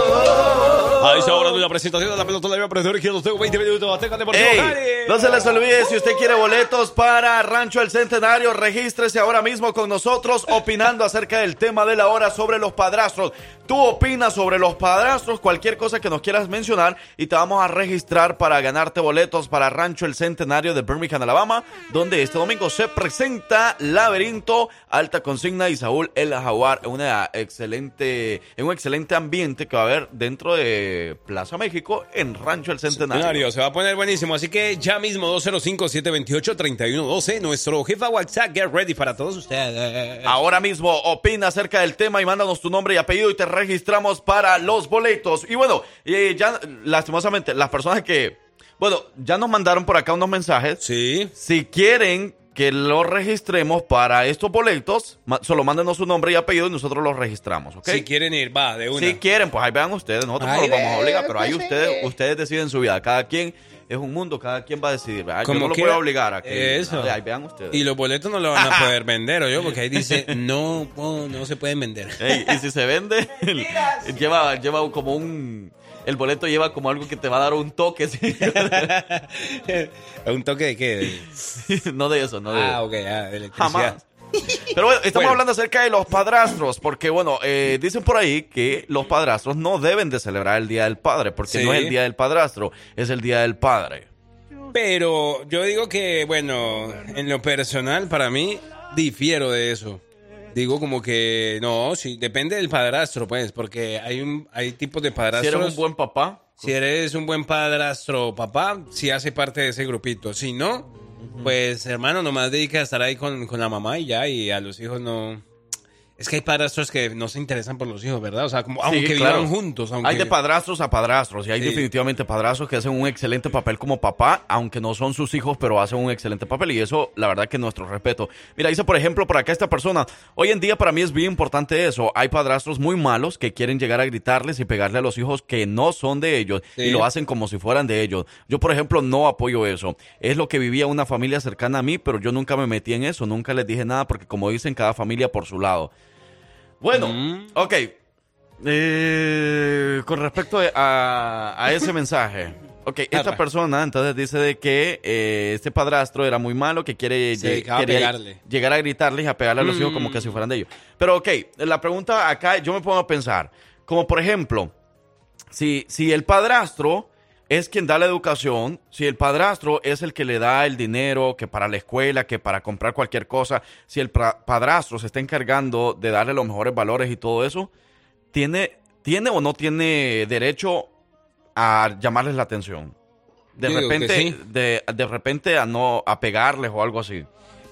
A esa hora de la presentación de la pelota de profesor que los tengo 20 minutos. Azteca Deportivo Ey, no se les olvide, si usted quiere boletos para Rancho El Centenario, regístrese ahora mismo con nosotros opinando acerca del tema de la hora sobre los padrastros. Tú opinas sobre los padrastros, cualquier cosa que nos quieras mencionar y te vamos a registrar para ganarte boletos para Rancho El Centenario de Birmingham, Alabama, donde este domingo se presenta Laberinto, Alta Consigna y Saúl El Jaguar una excelente, en un excelente ambiente que va a haber dentro de Plaza México en Rancho El Centenario. Centenario, se va a poner buenísimo. Así que ya mismo 205-728-3112. Nuestro jefa WhatsApp, get ready para todos ustedes. Ahora mismo opina acerca del tema y mándanos tu nombre y apellido y te registramos para los boletos. Y bueno, eh, ya lastimosamente, las personas que, bueno, ya nos mandaron por acá unos mensajes. Sí. Si quieren que los registremos para estos boletos, solo mándenos su nombre y apellido y nosotros los registramos, ¿ok? Si quieren ir, va, de una. Si quieren, pues ahí vean ustedes, nosotros no los vamos a obligar, pero ahí pues, ustedes, ustedes deciden su vida. Cada quien es un mundo, cada quien va a decidir. ¿verdad? Yo no lo voy a obligar a que Eso. ahí vean ustedes. Y los boletos no lo van a poder vender, ¿o yo? Porque ahí dice, no, no, no se pueden vender. Ey, y si se vende, lleva, lleva como un. El boleto lleva como algo que te va a dar un toque. ¿sí? ¿Un toque de qué? no de eso, no de Ah, ok, ah, de electricidad. Jamás. Pero bueno, estamos Bueno. hablando acerca de los padrastros, porque bueno, eh, dicen por ahí que los padrastros no deben de celebrar el Día del Padre, porque Sí. no es el Día del Padrastro, es el Día del Padre. Pero yo digo que, bueno, en lo personal, para mí, difiero de eso. Digo como que, no, sí, depende del padrastro, pues, porque hay un hay tipos de Si padrastros. eres un buen papá, Si eres un buen padrastro papá, si hace parte de ese grupito. Si no, pues hermano, nomás dedica a estar ahí con, con la mamá y ya, y a los hijos no... Es que hay padrastros que no se interesan por los hijos, ¿verdad? O sea, como, Sí, aunque claro. vivan juntos, aunque... Hay de padrastros a padrastros y hay Sí. definitivamente padrastros que hacen un excelente papel como papá, aunque no son sus hijos, pero hacen un excelente papel y eso, la verdad que nuestro respeto. Mira, dice por ejemplo por acá esta persona, hoy en día para mí es bien importante eso, hay padrastros muy malos que quieren llegar a gritarles y pegarle a los hijos que no son de ellos Sí. y lo hacen como si fueran de ellos. Yo por ejemplo no apoyo eso, es lo que vivía una familia cercana a mí, pero yo nunca me metí en eso, nunca les dije nada porque como dicen cada familia por su lado. Bueno, Mm. ok, Eh, con respecto a, a ese mensaje. Ok, esta Arra. persona entonces dice de que eh, este padrastro era muy malo, que quiere Se lle- dedicaba a llegar a gritarles y a pegarle a los hijos como Mm. que si fueran de ellos. Pero ok, la pregunta acá yo me pongo a pensar, como por ejemplo, si, si el padrastro es quien da la educación, si el padrastro es el que le da el dinero, que para la escuela, que para comprar cualquier cosa, si el padrastro se está encargando de darle los mejores valores y todo eso, ¿tiene, tiene o no tiene derecho a llamarles la atención? De Yo repente, sí. de, de repente a no a pegarles o algo así.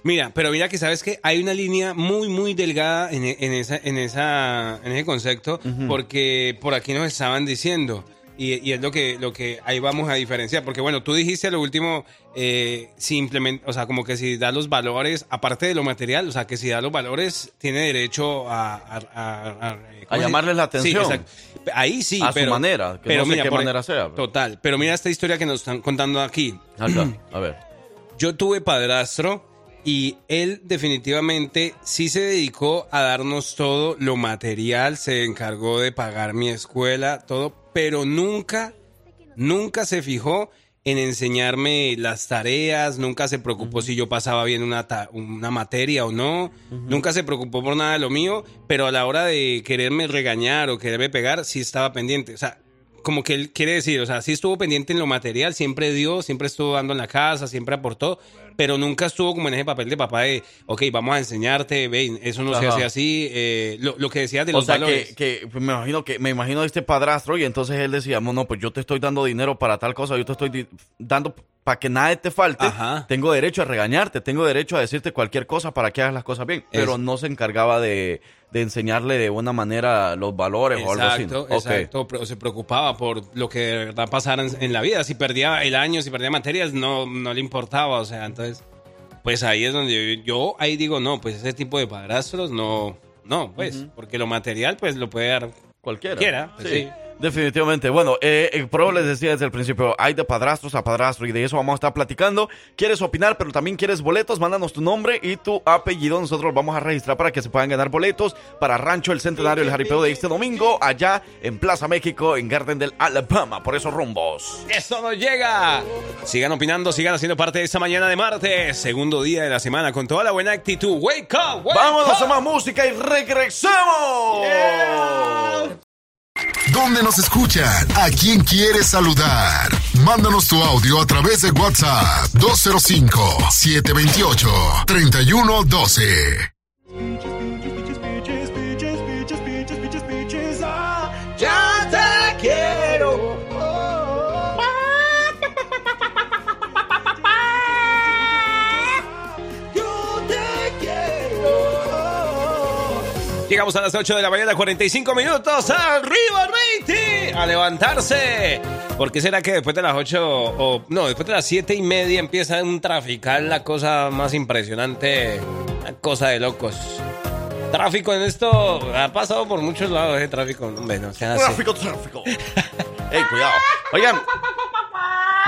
Mira, pero mira que sabes que hay una línea muy, muy delgada en, en esa, en esa, en ese concepto, porque por aquí nos estaban diciendo. Y, y es lo que, lo que ahí vamos a diferenciar. Porque bueno, tú dijiste lo último, eh, simplemente, o sea, como que si da los valores, aparte de lo material, o sea, que si da los valores, tiene derecho a... A, a- a- ¿cómo se- llamarles la atención. Sí, exacto. Ahí sí, A su pero... manera, que no sé qué por- manera sea, pero- Total, pero mira esta historia que nos están contando aquí. Acá, a ver. Yo tuve padrastro y él definitivamente sí se dedicó a darnos todo lo material, se encargó de pagar mi escuela, todo, pero nunca, nunca se fijó en enseñarme las tareas, nunca se preocupó si yo pasaba bien una, una materia o no, nunca se preocupó por nada de lo mío, pero a la hora de quererme regañar o quererme pegar, sí estaba pendiente. O sea, como que él quiere decir, o sea, sí estuvo pendiente en lo material, siempre dio, siempre estuvo dando en la casa, siempre aportó, pero nunca estuvo como en ese papel de papá de, ok, vamos a enseñarte, ve, eso no se hace así, eh, lo, lo que decías de O los sea valores. que, que pues, me imagino que me imagino este padrastro y entonces él decía, no, no, pues yo te estoy dando dinero para tal cosa, yo te estoy dando para que nada te falte, Ajá. tengo derecho a regañarte, tengo derecho a decirte cualquier cosa para que hagas las cosas bien, pero Es- no se encargaba de, de enseñarle de una manera los valores o algo así. Exacto, Ok. exacto. Se preocupaba por lo que de verdad pasara en, en la vida. Si perdía el año, si perdía materias, no, no le importaba. O sea, entonces, pues ahí es donde yo, yo ahí digo, no, pues ese tipo de padrastros no, no, pues, porque lo material, pues lo puede dar Cualquiera. cualquiera. pues, Sí, sí. Definitivamente. Bueno, eh, el pro les decía desde el principio, hay de padrastros a padrastro y de eso vamos a estar platicando. ¿Quieres opinar, pero también quieres boletos? Mándanos tu nombre y tu apellido. Nosotros vamos a registrar para que se puedan ganar boletos para Rancho El Centenario, el jaripeo de este domingo, allá en Plaza México, en Garden del Alabama, por esos rumbos. Eso nos llega. Sigan opinando, sigan haciendo parte de esta mañana de martes, segundo día de la semana con toda la buena actitud. Wake up, wake Vámonos up. a más música y regresemos. ¿Dónde nos escuchan? ¿A quién quieres saludar? Mándanos tu audio a través de WhatsApp 205 728 3112. Llegamos a las 8 de la mañana, 45 minutos. ¡Arriba, Reiti! A levantarse. ¿Por qué será que después de las 8 o no, después de las 7 y media empieza un traficar la cosa más impresionante? Una cosa de locos. Tráfico en esto ha pasado por muchos lados ese tráfico. Hombre, no sean así. Tráfico, tráfico. Ey, cuidado. Oigan,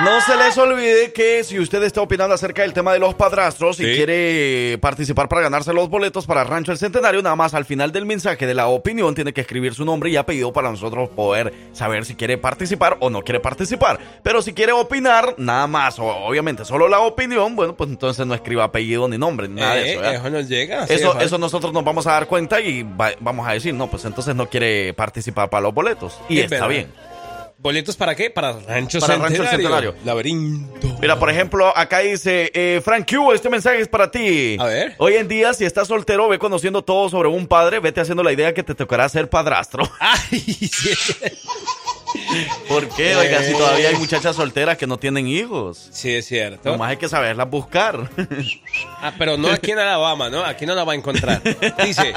no se les olvide que si usted está opinando acerca del tema de los padrastros y Sí. quiere participar para ganarse los boletos para Rancho El Centenario, nada más al final del mensaje de la opinión tiene que escribir su nombre y apellido para nosotros poder saber si quiere participar o no quiere participar. Pero si quiere opinar, nada más, o obviamente solo la opinión, bueno, pues entonces no escriba apellido ni nombre, ni nada de Eh, eso. ¿verdad? eso llega. sí, Eso, nosotros nos vamos a dar cuenta y va- vamos a decir, no, pues entonces no quiere participar para los boletos. Y Es está verdad. bien. ¿Boletos para qué? Para Rancho Para Rancho Centenario. Centenario. Laberinto. Mira, por ejemplo, acá dice, eh, Frank Q, este mensaje es para ti. A ver. Hoy en día, si estás soltero, ve conociendo todo sobre un padre, vete haciendo la idea que te tocará ser padrastro. Ay, sí. ¿Por qué? Oiga, si todavía hay muchachas solteras que no tienen hijos. Sí, es cierto. Nomás hay que saberlas buscar. Ah, pero no aquí en Alabama, ¿no? Aquí no la va a encontrar. Dice,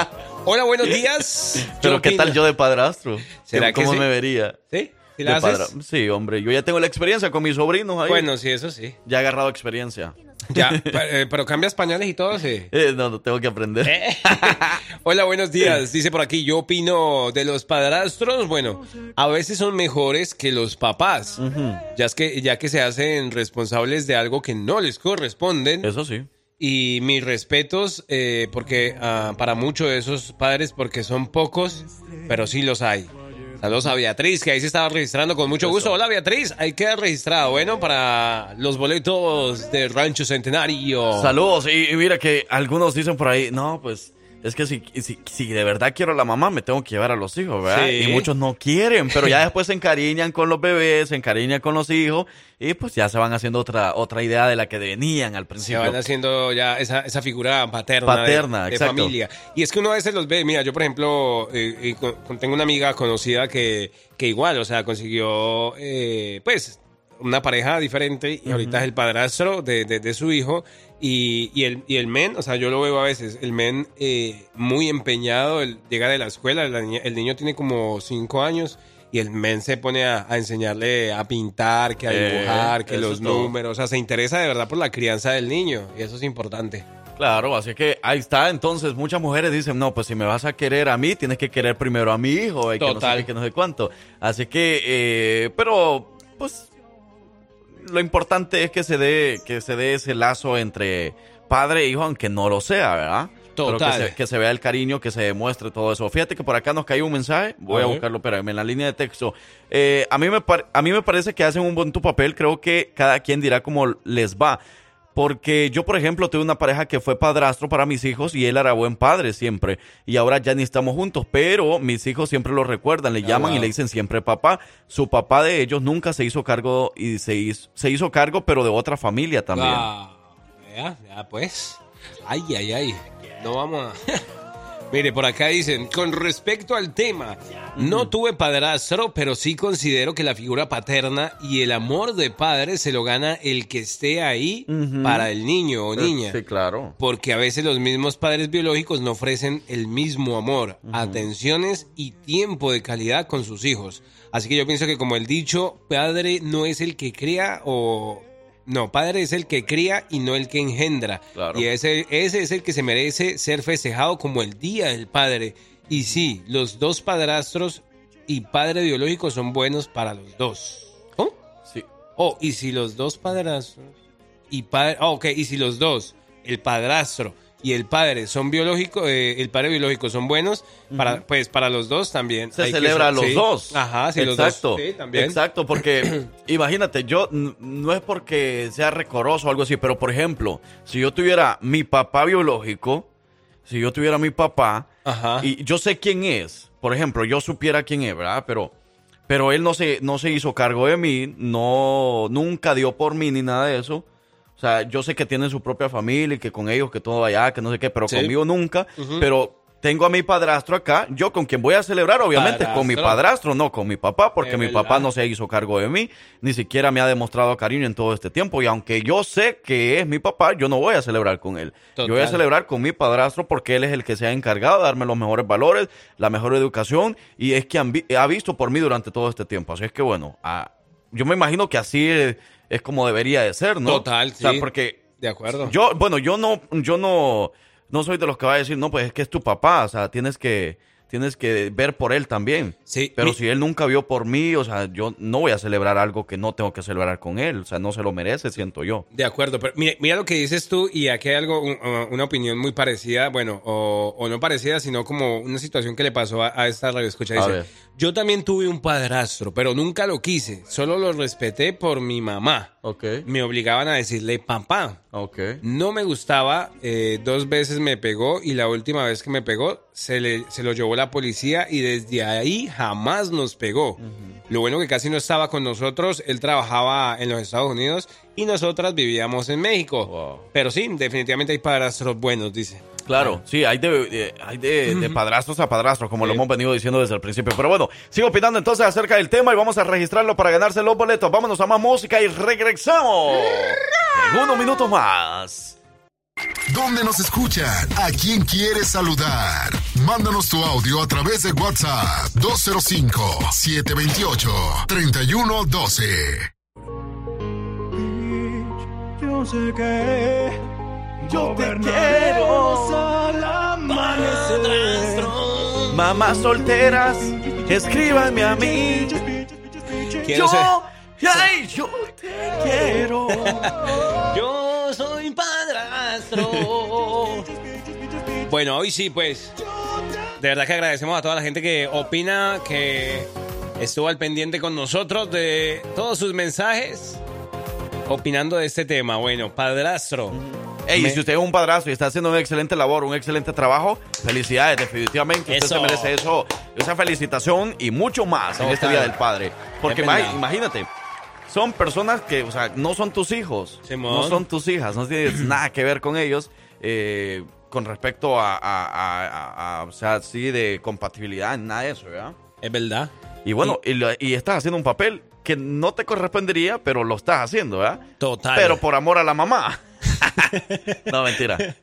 hola, buenos días. Pero ¿qué tal yo de padrastro? ¿Será que ¿Cómo sí? me vería? ¿Sí? ¿Sí la haces? Sí, hombre, yo ya tengo la experiencia con mis sobrinos ahí. Bueno, sí, eso sí. Ya he agarrado experiencia. Ya, pe- eh, pero cambias pañales y todo, sí. Eh, no, no, tengo que aprender. Hola, buenos días. Dice por aquí, yo opino de los padrastros, bueno, a veces son mejores que los papás, ya, es que, ya que se hacen responsables de algo que no les corresponden Eso sí. Y mis respetos, eh, porque ah, para muchos de esos padres, porque son pocos, pero sí los hay. Saludos a Beatriz, que ahí se estaba registrando con mucho gusto. Hola Beatriz, ahí queda registrado. Bueno, para los boletos de Rancho Centenario. Saludos. Y, y mira que algunos dicen por ahí, no, pues es que si, si, si de verdad quiero a la mamá, me tengo que llevar a los hijos, ¿verdad? Sí. Y muchos no quieren, pero ya después se encariñan con los bebés, se encariñan con los hijos y pues ya se van haciendo otra, otra idea de la que venían al Se principio. van haciendo ya esa, esa figura paterna, de- Paterna, de, exacto. familia. Y es que uno a veces los ve, mira, yo por ejemplo, eh, eh, tengo una amiga conocida que, que igual, o sea, consiguió, eh, pues, una pareja diferente y ahorita es el padrastro de, de- de su hijo y, y el, y el men, o sea, yo lo veo a veces, el men eh, muy empeñado, él llega de la escuela, la niña- el niño tiene como cinco años y el men se pone a, a enseñarle a pintar, que a Eh, dibujar, que los números, o sea, se interesa de verdad por la crianza del niño y eso es importante. Claro, así que ahí está. Entonces, muchas mujeres dicen, no, pues si me vas a querer a mí, tienes que querer primero a mi hijo. Y que no sé qué, que no sé cuánto. Así que, eh, pero, pues, lo importante es que se dé, que se dé ese lazo entre padre e hijo, aunque no lo sea, ¿verdad? Pero Total. que se, que se vea el cariño, que se demuestre todo eso. Fíjate que por acá nos cayó un mensaje. Voy A buscarlo, espérame, en la línea de texto. Eh, a, mí me a mí me parece que hacen un buen tu papel. Creo que cada quien dirá cómo les va. Porque yo, por ejemplo, tuve una pareja que fue padrastro para mis hijos y él era buen padre siempre. Y ahora ya ni estamos juntos, pero mis hijos siempre lo recuerdan, le llaman y wow. le dicen siempre papá. Su papá de ellos nunca se hizo cargo y se hizo, se hizo cargo, pero de otra familia también. Ah, ya, ya pues. Ay, ay, ay. No vamos a. Mire, por acá dicen, con respecto al tema, no tuve padrastro, pero sí considero que la figura paterna y el amor de padre se lo gana el que esté ahí para el niño o niña. Sí, claro. Porque a veces los mismos padres biológicos no ofrecen el mismo amor, atenciones y tiempo de calidad con sus hijos. Así que yo pienso que como el dicho, padre no es el que cría o... No, padre es el que cría y no el que engendra. Claro. Y ese, ese es el que se merece ser festejado como el Día del Padre. Y sí, los dos padrastros y padre biológico son buenos para los dos. ¿Oh? Sí. Oh, y si los dos padrastros y padre, oh, ok, y si los dos, el padrastro y el padre son biológicos, eh, el padre biológico son buenos, para, pues para los dos también. Se que celebra a los sí. dos. Ajá, sí, Exacto. los dos. Sí, también. Exacto, porque imagínate, yo no es porque sea recoroso o algo así, pero por ejemplo, si yo tuviera mi papá biológico, si yo tuviera mi papá, Ajá. y yo sé quién es, por ejemplo, yo supiera quién es, ¿verdad? Pero, pero él no se, no se hizo cargo de mí, no, nunca dio por mí ni nada de eso. O sea, yo sé que tienen su propia familia y que con ellos que todo vaya, que no sé qué, pero Sí. conmigo nunca. Pero tengo a mi padrastro acá, yo con quien voy a celebrar, obviamente, con mi Padrastro. no con mi papá, porque mi papá no se hizo cargo de mí, ni siquiera me ha demostrado cariño en todo este tiempo. Y aunque yo sé que es mi papá, yo no voy a celebrar con él. Yo voy a celebrar con mi padrastro porque él es el que se ha encargado de darme los mejores valores, la mejor educación, y es que han vi- ha visto por mí durante todo este tiempo. Así es que bueno, ah, yo me imagino que así es, como debería de ser, ¿no? Total, O sea, sí. porque De acuerdo. yo, bueno, yo no, yo no, no soy de los que va a decir, no, pues es que es tu papá, o sea, tienes que, tienes que ver por él también. Sí, Pero mi- si él nunca vio por mí, o sea, yo no voy a celebrar algo que no tengo que celebrar con él, o sea, no se lo merece, siento yo. De acuerdo, pero mira, mira lo que dices tú y aquí hay algo, un- una opinión muy parecida, bueno, o, o no parecida, sino como una situación que le pasó a, a esta radio escucha. Dice. Yo también tuve un padrastro, pero nunca lo quise, solo lo respeté por mi mamá. Ok, Me obligaban a decirle papá. ok. No me gustaba, eh, dos veces me pegó y la última vez que me pegó se, le, se lo llevó la policía y desde ahí jamás nos pegó. Lo bueno que casi no estaba con nosotros, él trabajaba en los Estados Unidos y nosotras vivíamos en México. Wow. Pero sí, definitivamente hay padrastros buenos, dice. Claro, sí, hay de, de- hay de, de padrastros a padrastros, como lo hemos venido diciendo desde el principio. Pero bueno, sigo opinando entonces acerca del tema y vamos a registrarlo para ganarse los boletos. Vámonos a más música y regresamos en unos minutos más. ¿Dónde nos escuchan? ¿A quién quieres saludar? Mándanos tu audio a través de WhatsApp 205-728-3112. Yo sé que yo te quiero al amanecer. Mamás solteras, escríbanme a mí. Ser- ay, yo te quiero. Yo soy padrastro. padrastro. Bueno, hoy sí, pues. De verdad que agradecemos a toda la gente que opina, que estuvo al pendiente con nosotros de todos sus mensajes, opinando de este tema. Bueno, padrastro. Ey, Me- si usted es un padrastro y está haciendo una excelente labor, un excelente trabajo, felicidades, definitivamente. Usted Eso. se merece eso, esa felicitación y mucho más en este. Día del Padre. Porque imagínate, son personas que, o sea, no son tus hijos, Simón. no son tus hijas, no tienes nada que ver con ellos. eh, con respecto a, a- a- a- a, o sea, sí, de compatibilidad, nada de eso, ¿verdad? Es verdad. Y bueno, y estás haciendo un papel que no te correspondería, pero lo estás haciendo, ¿verdad? Total. Pero por amor a la mamá. no, mentira.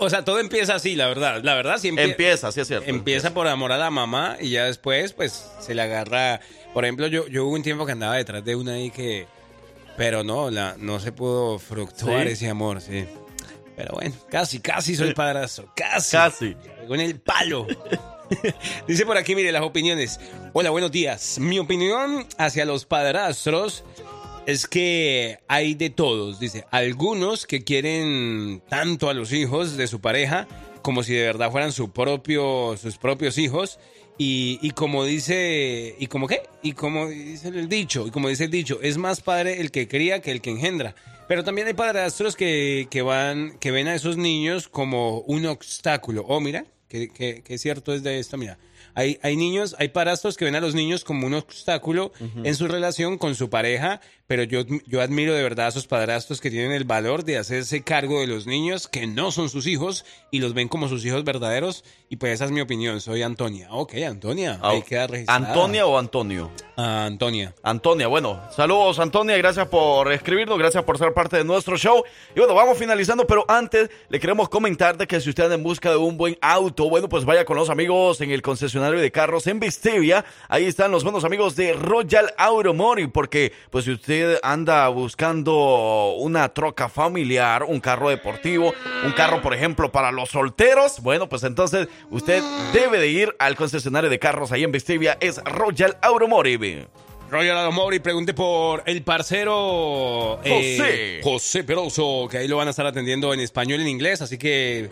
O sea, todo empieza así, la verdad. La verdad, sí empie- Empieza, sí es cierto. Empieza por amor a la mamá y ya después, pues, se le agarra. Por ejemplo, yo, yo hubo un tiempo que andaba detrás de una ahí que. Pero no, la, no se pudo fructuar ¿Sí? ese amor, sí. Pero bueno, casi, casi soy padrastro. Casi. Casi. En el palo. Dice por aquí, mire, las opiniones. Hola, buenos días. Mi opinión hacia los padrastros es que hay de todos. Dice, algunos que quieren tanto a los hijos de su pareja como si de verdad fueran su propio, sus propios hijos. Y, y como dice, ¿y como qué? Y como dice el dicho, y como dice el dicho, es más padre el que cría que el que engendra. Pero también hay padrastros que, que van, que ven a esos niños como un obstáculo. Oh, mira, que, que, que cierto es de esto, mira. Hay, hay niños, hay padrastros que ven a los niños como un obstáculo en su relación con su pareja, pero yo, yo admiro de verdad a esos padrastros que tienen el valor de hacerse cargo de los niños que no son sus hijos y los ven como sus hijos verdaderos. Y pues esa es mi opinión. Soy Antonia. Ok, Antonia. Ahí queda registrada. ¿Antonia o Antonio? Ah, Antonia. Antonia, bueno, saludos Antonia, gracias por escribirnos, gracias por ser parte de nuestro show. Y bueno, vamos finalizando, pero antes le queremos comentar de que si usted anda en busca de un buen auto, bueno, pues vaya con los amigos en el concesionario de carros en Vistevia. Ahí están los buenos amigos de Royal Automori, porque pues si usted anda buscando una troca familiar, un carro deportivo, un carro, por ejemplo, para los solteros, bueno, pues entonces usted debe de ir al concesionario de carros ahí en Vistevia, es Royal Automori. Royal Automori, pregunte por el parcero eh, José. José Peroso, que ahí lo van a estar atendiendo en español y en inglés, así que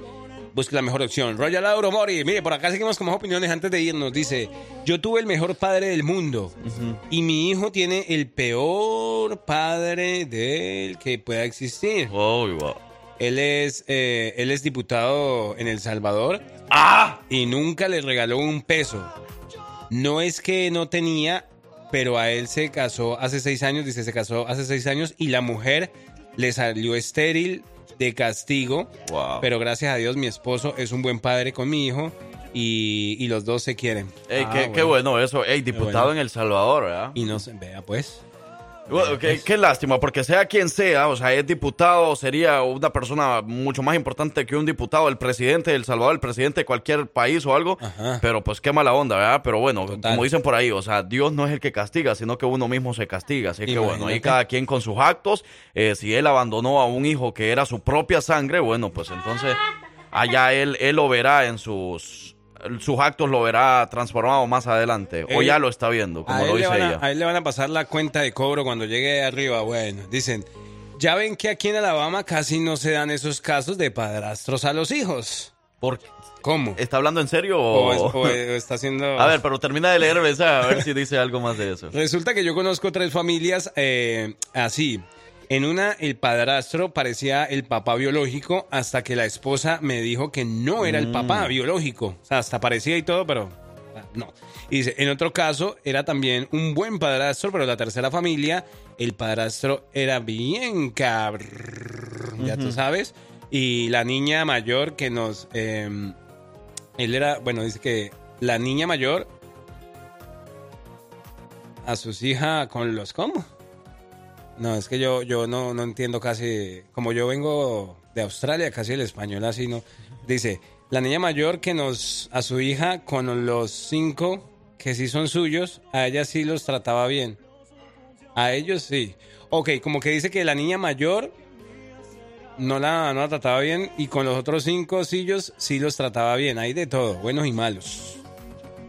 busque la mejor opción. Royal Automori, mire, por acá seguimos con más opiniones antes de irnos. Dice, yo tuve el mejor padre del mundo y mi hijo tiene el peor padre del que pueda existir. Él es, eh, él es diputado en El Salvador ¡Ah! y nunca le regaló un peso. No es que no tenía, pero a él se casó hace seis años, dice, se casó hace seis años y la mujer le salió estéril de castigo. Pero gracias a Dios mi esposo es un buen padre con mi hijo y, y los dos se quieren. Ey, Ah, qué, qué bueno eso. Ey, diputado bueno. en El Salvador, ¿verdad? Y no se vea pues. Bueno, qué, qué lástima, porque sea quien sea, o sea, es diputado, sería una persona mucho más importante que un diputado, el presidente de El Salvador, el presidente de cualquier país o algo, pero pues qué mala onda, ¿verdad? Pero bueno, como dicen por ahí, o sea, Dios no es el que castiga, sino que uno mismo se castiga, así que bueno, ahí cada quien con sus actos, eh, si él abandonó a un hijo que era su propia sangre, bueno, pues entonces allá él, él lo verá en sus... Sus actos lo verá transformado más adelante. O ya lo está viendo, como lo dice a, ella. a él le van a pasar la cuenta de cobro cuando llegue arriba. Bueno, dicen, ya ven que aquí en Alabama casi no se dan esos casos de padrastros a los hijos. ¿Por ¿Cómo? ¿Está hablando en serio O, o...? es- o está haciendo... A ver, pero termina de leer a ver si dice algo más de eso. Resulta que yo conozco tres familias eh, así. En una, el padrastro parecía el papá biológico hasta que la esposa me dijo que no era el Mm. papá biológico. O sea, hasta parecía y todo, pero ah, no. Y dice, en otro caso, era también un buen padrastro, pero la tercera familia, el padrastro era bien cabrón, ya tú sabes. Y la niña mayor que nos... eh, él era, bueno, dice que la niña mayor a sus hijas con los cómo. No, es que yo, yo no, no entiendo casi, como yo vengo de Australia, casi el español así, ¿no? Dice, la niña mayor que nos, a su hija con los cinco que sí son suyos, a ella sí los trataba bien. A ellos sí. Ok, como que dice que la niña mayor no la, no la trataba bien y con los otros cinco sillos sí los trataba bien. Hay de todo, buenos y malos.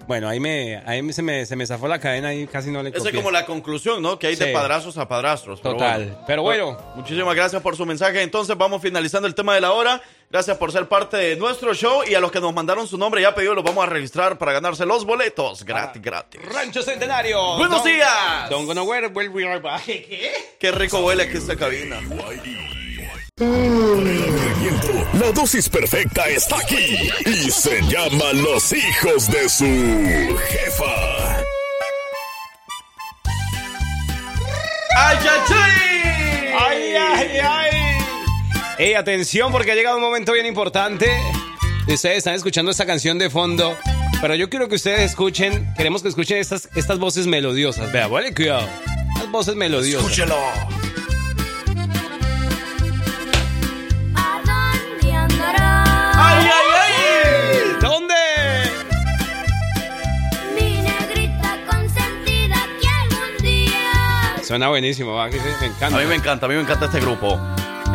Bueno, ahí me, ahí se me, se me zafó la cadena y casi no le Esa es como la conclusión, ¿no? Que hay de padrazos a padrastros. pero Total. bueno. Pero bueno. Muchísimas gracias por su mensaje. Entonces vamos finalizando el tema de la hora. Gracias por ser parte de nuestro show y a los que nos mandaron su nombre ya pedido los vamos a registrar para ganarse los boletos. Gratis, gratis. Rancho Centenario. Buenos Don't- días. Don't gonna wear, well, we are back. ¿Qué? Qué rico huele aquí esta cabina. La dosis perfecta está aquí y se llama Los hijos de su jefa. ¡Ay, ay, ay! ¡Ay, ay, atención porque ha llegado un momento bien importante. Ustedes están escuchando esta canción de fondo, pero yo quiero que ustedes escuchen, queremos que escuchen estas, estas voces melodiosas. Vea, vale, cuidado. Las voces melodiosas. Escúchelo. ¿Dónde? mi negrita consentida que algún día Suena buenísimo, va, me encanta. A mí me encanta, a mí me encanta este grupo.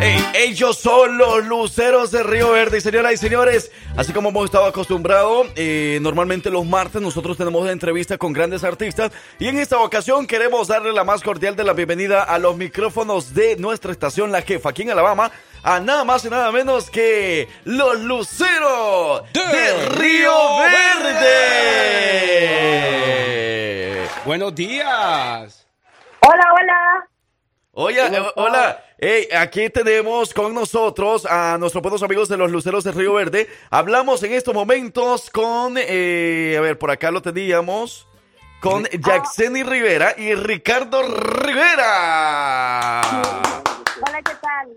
Ellos son los luceros de Río Verde, y señoras y señores. Así como hemos estado acostumbrados, eh, normalmente los martes nosotros tenemos entrevistas con grandes artistas. Y en esta ocasión queremos darle la más cordial de la bienvenida a los micrófonos de nuestra estación La Jefa, aquí en Alabama, a nada más y nada menos que los luceros de, De Río Río Verde. Buenos días. Hola, hola. Oye, eh, hola. Hey, aquí tenemos con nosotros a nuestros buenos amigos de los Luceros de Río Verde. Hablamos en estos momentos con, eh, a ver, por acá lo teníamos, con Jackseni Rivera y Ricardo Rivera. Hola, ¿qué tal?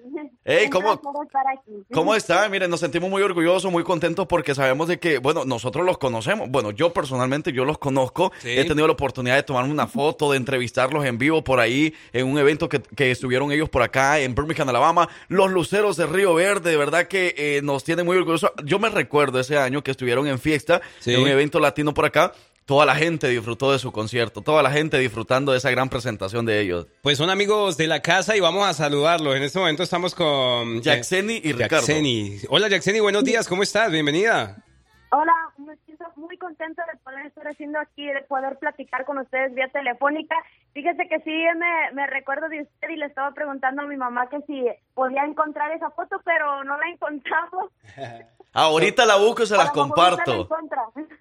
Ey, Un ¿cómo-. ¿Cómo están? Miren, nos sentimos muy orgullosos, muy contentos porque sabemos de que, bueno, nosotros los conocemos. Bueno, yo personalmente, yo los conozco. Sí. He tenido la oportunidad de tomarme una foto, de entrevistarlos en vivo por ahí, en un evento que, que estuvieron ellos por acá en Birmingham, Alabama. Los Luceros de Río Verde, de verdad que eh, nos tienen muy orgullosos. Yo me recuerdo ese año que estuvieron en fiesta, Sí. en un evento latino por acá. Toda la gente disfrutó de su concierto, toda la gente disfrutando de esa gran presentación de ellos. Pues son amigos de la casa y vamos a saludarlos. En este momento estamos con Jackseni y Ricardo. Jackseni. Hola Jackseni, buenos días, ¿cómo estás? Bienvenida. Hola, me siento muy contenta de poder estar haciendo aquí, de poder platicar con ustedes vía telefónica. Fíjese que sí, me, me recuerdo de usted y le estaba preguntando a mi mamá que si podía encontrar esa foto, pero no la encontramos. Ahorita la busco y se las comparto.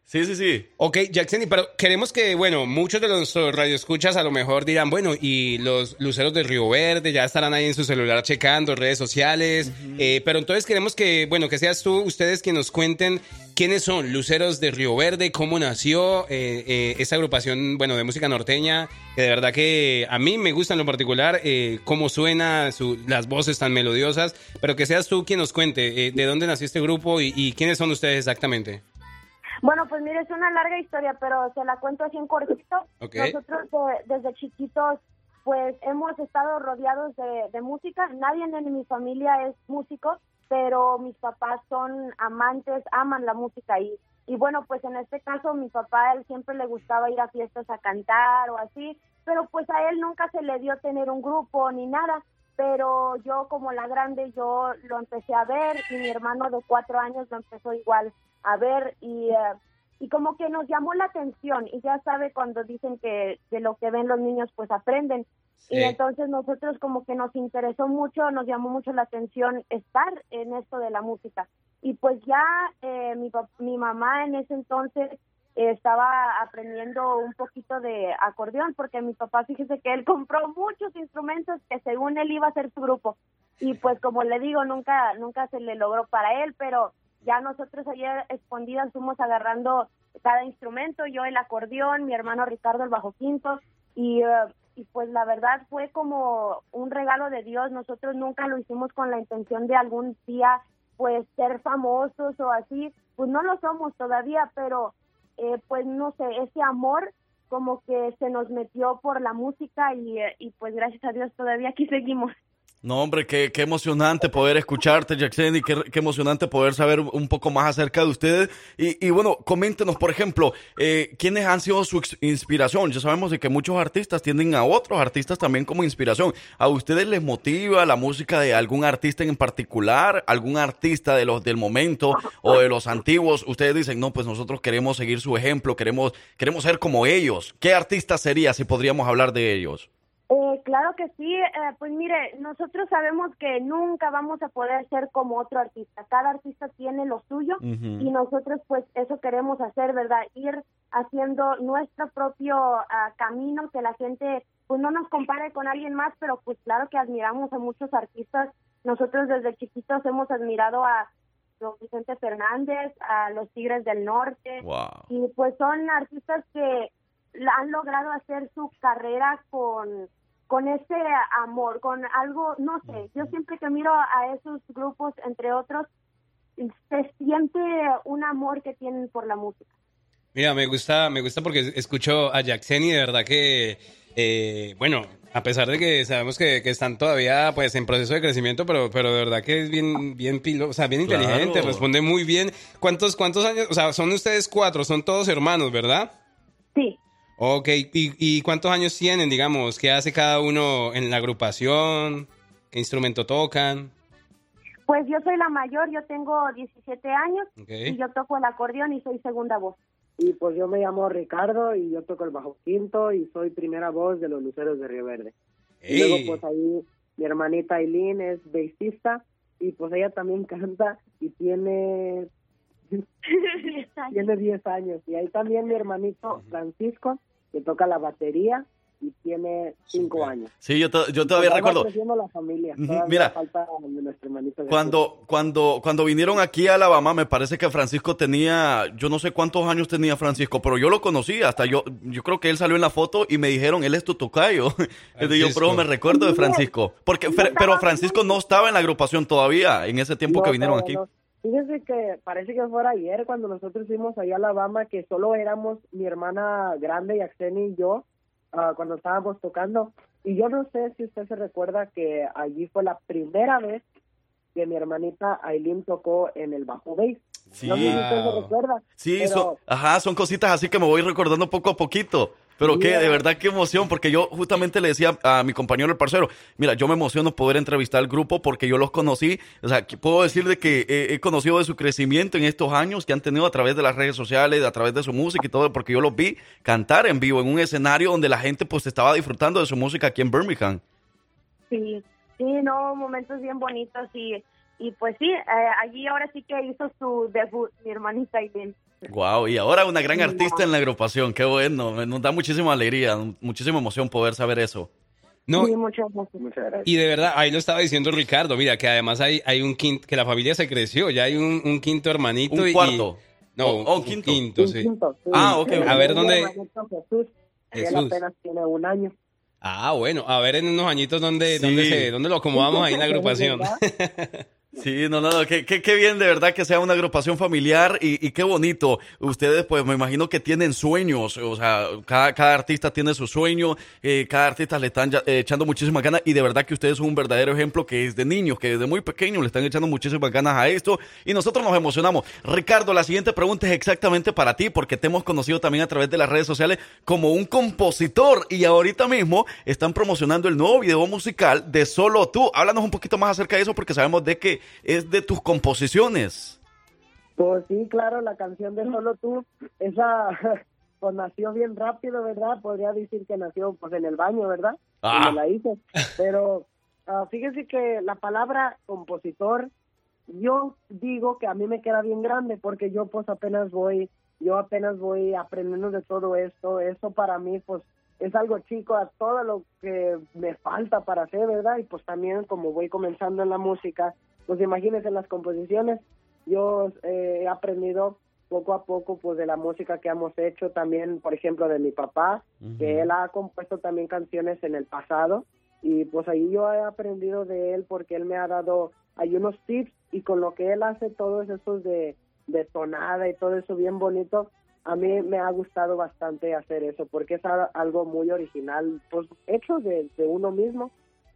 Sí, sí, sí. Ok, Jackseni, pero queremos que, bueno, muchos de los radioescuchas a lo mejor dirán, bueno, y los luceros de Río Verde ya estarán ahí en su celular checando redes sociales, eh, pero entonces queremos que, bueno, que seas tú, ustedes que nos cuenten quiénes son Luceros de Río Verde, cómo nació eh, eh, esta agrupación, bueno, de música norteña, que de verdad que a mí me gusta en lo particular, eh, cómo suena, su- las voces tan melodiosas, pero que seas tú quien nos cuente eh, de dónde nació este grupo y, y quiénes son ustedes exactamente. Bueno, pues mire, es una larga historia, pero se la cuento así en cortito. Nosotros de- desde chiquitos, pues hemos estado rodeados de, de música. Nadie en mi familia es músico, pero mis papás son amantes, aman la música y y bueno, pues en este caso mi papá él siempre le gustaba ir a fiestas a cantar o así, pero pues a él nunca se le dio tener un grupo ni nada. Pero yo como la grande yo lo empecé a ver y mi hermano de cuatro años lo empezó igual a ver y eh, y como que nos llamó la atención y ya sabe cuando dicen que de lo que ven los niños pues aprenden Sí. y entonces nosotros como que nos interesó mucho, nos llamó mucho la atención estar en esto de la música y pues ya eh, mi, mi mamá en ese entonces estaba aprendiendo un poquito de acordeón porque mi papá fíjese que él compró muchos instrumentos que según él iba a ser su grupo. Y pues como le digo nunca nunca se le logró para él pero ya nosotros ayer escondidas fuimos agarrando cada instrumento yo el acordeón mi hermano Ricardo el bajo quinto y eh, y pues la verdad fue como un regalo de Dios. Nosotros nunca lo hicimos con la intención de algún día pues ser famosos o así. Pues no lo somos todavía pero eh, pues no sé ese amor como que se nos metió por la música y, eh, y pues gracias a Dios todavía aquí seguimos No, hombre, qué, emocionante poder escucharte, Jackson, y qué, emocionante poder saber un poco más acerca de ustedes. Y, y bueno, coméntenos, por ejemplo, eh, ¿quiénes han sido su inspiración? Ya sabemos de que muchos artistas tienen a otros artistas también como inspiración. ¿A ustedes les motiva la música de algún artista en particular? ¿Algún artista de los del momento o de los antiguos? Ustedes dicen, no, pues nosotros queremos seguir su ejemplo, queremos, queremos ser como ellos. ¿Qué artista sería si podríamos hablar de ellos? Eh, claro que sí, eh, pues mire, nosotros sabemos que nunca vamos a poder ser como otro artista, cada artista tiene lo suyo y nosotros pues eso queremos hacer, ¿verdad? Ir haciendo nuestro propio ah, camino, que la gente pues no nos compare con alguien más, pero pues claro que admiramos a muchos artistas, nosotros desde chiquitos hemos admirado a don Vicente Fernández, a los Tigres del Norte, Wow. y pues son artistas que han logrado hacer su carrera con con ese amor, con algo, no sé, yo siempre que miro a esos grupos, entre otros, se siente un amor que tienen por la música. Mira, me gusta, me gusta porque escucho a Jackson y de verdad que, eh, bueno, a pesar de que sabemos que, que están todavía pues en proceso de crecimiento, pero, pero de verdad que es bien, bien pilo, o sea, bien Claro. inteligente, responde muy bien. ¿Cuántos, cuántos años? O sea, son ustedes cuatro, son todos hermanos, ¿verdad? Sí. Ok, ¿y, y cuántos años tienen, digamos? ¿Qué hace cada uno en la agrupación? ¿Qué instrumento tocan? Pues yo soy la mayor, yo tengo 17 años y yo toco el acordeón y soy segunda voz. Y pues yo me llamo Ricardo y yo toco el bajo quinto y soy primera voz de los Luceros de Río Verde. Y luego pues ahí mi hermanita Aileen es bassista y pues ella también canta y tiene tiene 10 años. Y ahí también mi hermanito Francisco que toca la batería y tiene 5 años. Sí, yo, to- yo todavía Pues recuerdo. creciendo la familia. Todavía mira. falta de nuestro hermanito. Cuando, cuando, cuando vinieron aquí a Alabama, me parece que Francisco tenía, yo no sé cuántos años tenía Francisco, pero yo lo conocí, hasta yo, yo creo que él salió en la foto y me dijeron, él es tu tocayo. Entonces yo, pero me recuerdo de Francisco. Porque, pero Francisco no estaba en la agrupación todavía, en ese tiempo No, que vinieron aquí. no. Fíjese que parece que fuera ayer cuando nosotros fuimos allá a Alabama que solo éramos mi hermana grande, Yaxeni y yo, ah, cuando estábamos tocando. Y yo no sé si usted se recuerda que allí fue la primera vez que mi hermanita Aileen tocó en el bajo bass. Sí. No sé si usted se recuerda. Sí, pero- son, ajá, son cositas así que me voy recordando poco a poquito. Pero que de verdad qué emoción, porque yo justamente le decía a mi compañero el parcero, mira, yo me emociono poder entrevistar al grupo porque yo los conocí, o sea, puedo decir de que he, he conocido de su crecimiento en estos años que han tenido a través de las redes sociales, a través de su música y todo, porque yo los vi cantar en vivo en un escenario donde la gente pues estaba disfrutando de su música aquí en Birmingham. Sí, sí, no, momentos bien bonitos y, y pues sí, eh, allí ahora sí que hizo su debut mi hermanita Aileen. Wow, y ahora una gran artista en la agrupación, qué bueno, me- nos da muchísima alegría, muchísima emoción poder saber eso. No, Sí, muchas gracias. Muchas gracias. Y de verdad, ahí lo estaba diciendo Ricardo, mira, que además hay, hay un quinto, que la familia se creció, ya hay un, un quinto hermanito. Un y- cuarto. No, Oh, oh, un quinto. quinto, sí. Quinto, sí. Ah, ok. A ver dónde. Jesús, él Jesús. apenas tiene un año. Ah, bueno, a ver en unos añitos dónde, Sí. dónde, se, dónde lo acomodamos ahí en la agrupación. Sí, no, no, no, qué, qué, qué bien de verdad que sea una agrupación familiar y, y qué bonito. Ustedes, pues me imagino que tienen sueños, o sea, cada, cada artista tiene su sueño, eh, cada artista le están eh, echando muchísimas ganas y de verdad que ustedes son un verdadero ejemplo que es de niños, que desde muy pequeños le están echando muchísimas ganas a esto y nosotros nos emocionamos. Ricardo, la siguiente pregunta es exactamente para ti porque te hemos conocido también a través de las redes sociales como un compositor y ahorita mismo están promocionando el nuevo video musical de Solo Tú. Háblanos un poquito más acerca de eso porque sabemos de que es de tus composiciones. Pues sí, claro, la canción de Solo Tú, esa pues nació bien rápido, ¿verdad? Podría decir que nació pues en el baño, ¿verdad? Ah. La hice. Pero ah, fíjese que la palabra compositor, yo digo que a mí me queda bien grande porque yo pues apenas voy, yo apenas voy aprendiendo de todo esto. Eso para mí pues es algo chico a todo lo que me falta para hacer, ¿verdad? Y pues también como voy comenzando en la música, pues imagínense las composiciones, yo eh, he aprendido poco a poco pues de la música que hemos hecho también por ejemplo de mi papá que él ha compuesto también canciones en el pasado y pues ahí yo he aprendido de él porque él me ha dado hay unos tips y con lo que él hace todos esos de, de tonada y todo eso bien bonito a mí me ha gustado bastante hacer eso porque es algo muy original pues hecho de, de uno mismo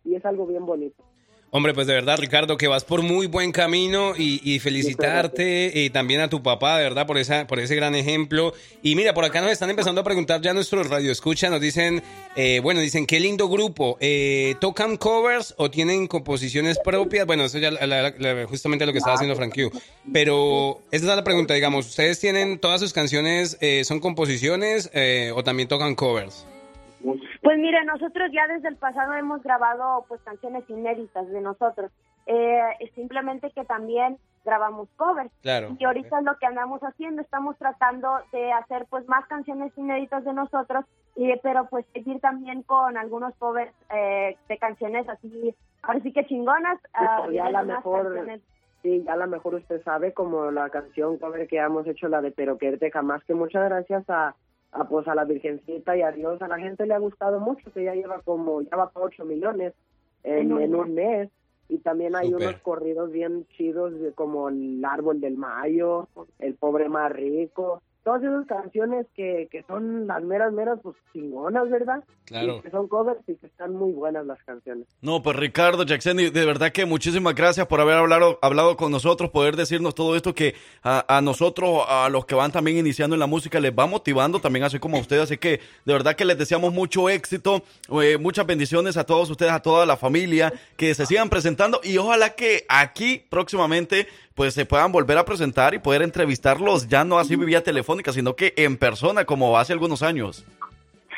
y es algo bien bonito Hombre, pues de verdad, Ricardo, que vas por muy buen camino y, y felicitarte y también a tu papá, de verdad, por esa, por ese gran ejemplo. Y mira, por acá nos están empezando a preguntar ya nuestros radioescuchas, nos dicen, eh, bueno, dicen, qué lindo grupo, eh, ¿tocan covers o tienen composiciones propias? Bueno, eso ya la- la- la- justamente lo que estaba haciendo Frank Q. Pero esa es la pregunta, digamos, ¿ustedes tienen todas sus canciones, eh, son composiciones eh, o también tocan covers? Pues mire, nosotros ya desde el pasado hemos grabado pues canciones inéditas de nosotros. Eh, simplemente que también grabamos covers. Claro. Y ahorita es lo que andamos haciendo, estamos tratando de hacer pues más canciones inéditas de nosotros, y, pero pues seguir también con algunos covers eh, de canciones así, ahora sí que chingonas. ah, Pues ya a la unas mejor, canciones. sí, ya a lo mejor usted sabe, como la canción cover que hemos hecho, la de Pero quererte jamás, que muchas gracias a, a, pues a la Virgencita y a Dios, a la gente le ha gustado mucho, que ya lleva como, ya va para 8 millones en, En un mes. Y también hay unos corridos bien chidos de como El Árbol del Mayo, El Pobre Más Rico, todas esas canciones que, que son las meras, meras, pues chingonas, ¿verdad? Claro. Y que son covers y que están muy buenas las canciones. No, pues Ricardo Jackson, de verdad que muchísimas gracias por haber hablado, hablado con nosotros, poder decirnos todo esto que a, a nosotros, a los que van también iniciando en la música, les va motivando también así como a ustedes. Así que de verdad que les deseamos mucho éxito, eh, muchas bendiciones a todos ustedes, a toda la familia, que se sigan presentando y ojalá que aquí próximamente pues se puedan volver a presentar y poder entrevistarlos ya no así vía telefónica, sino que en persona como hace algunos años.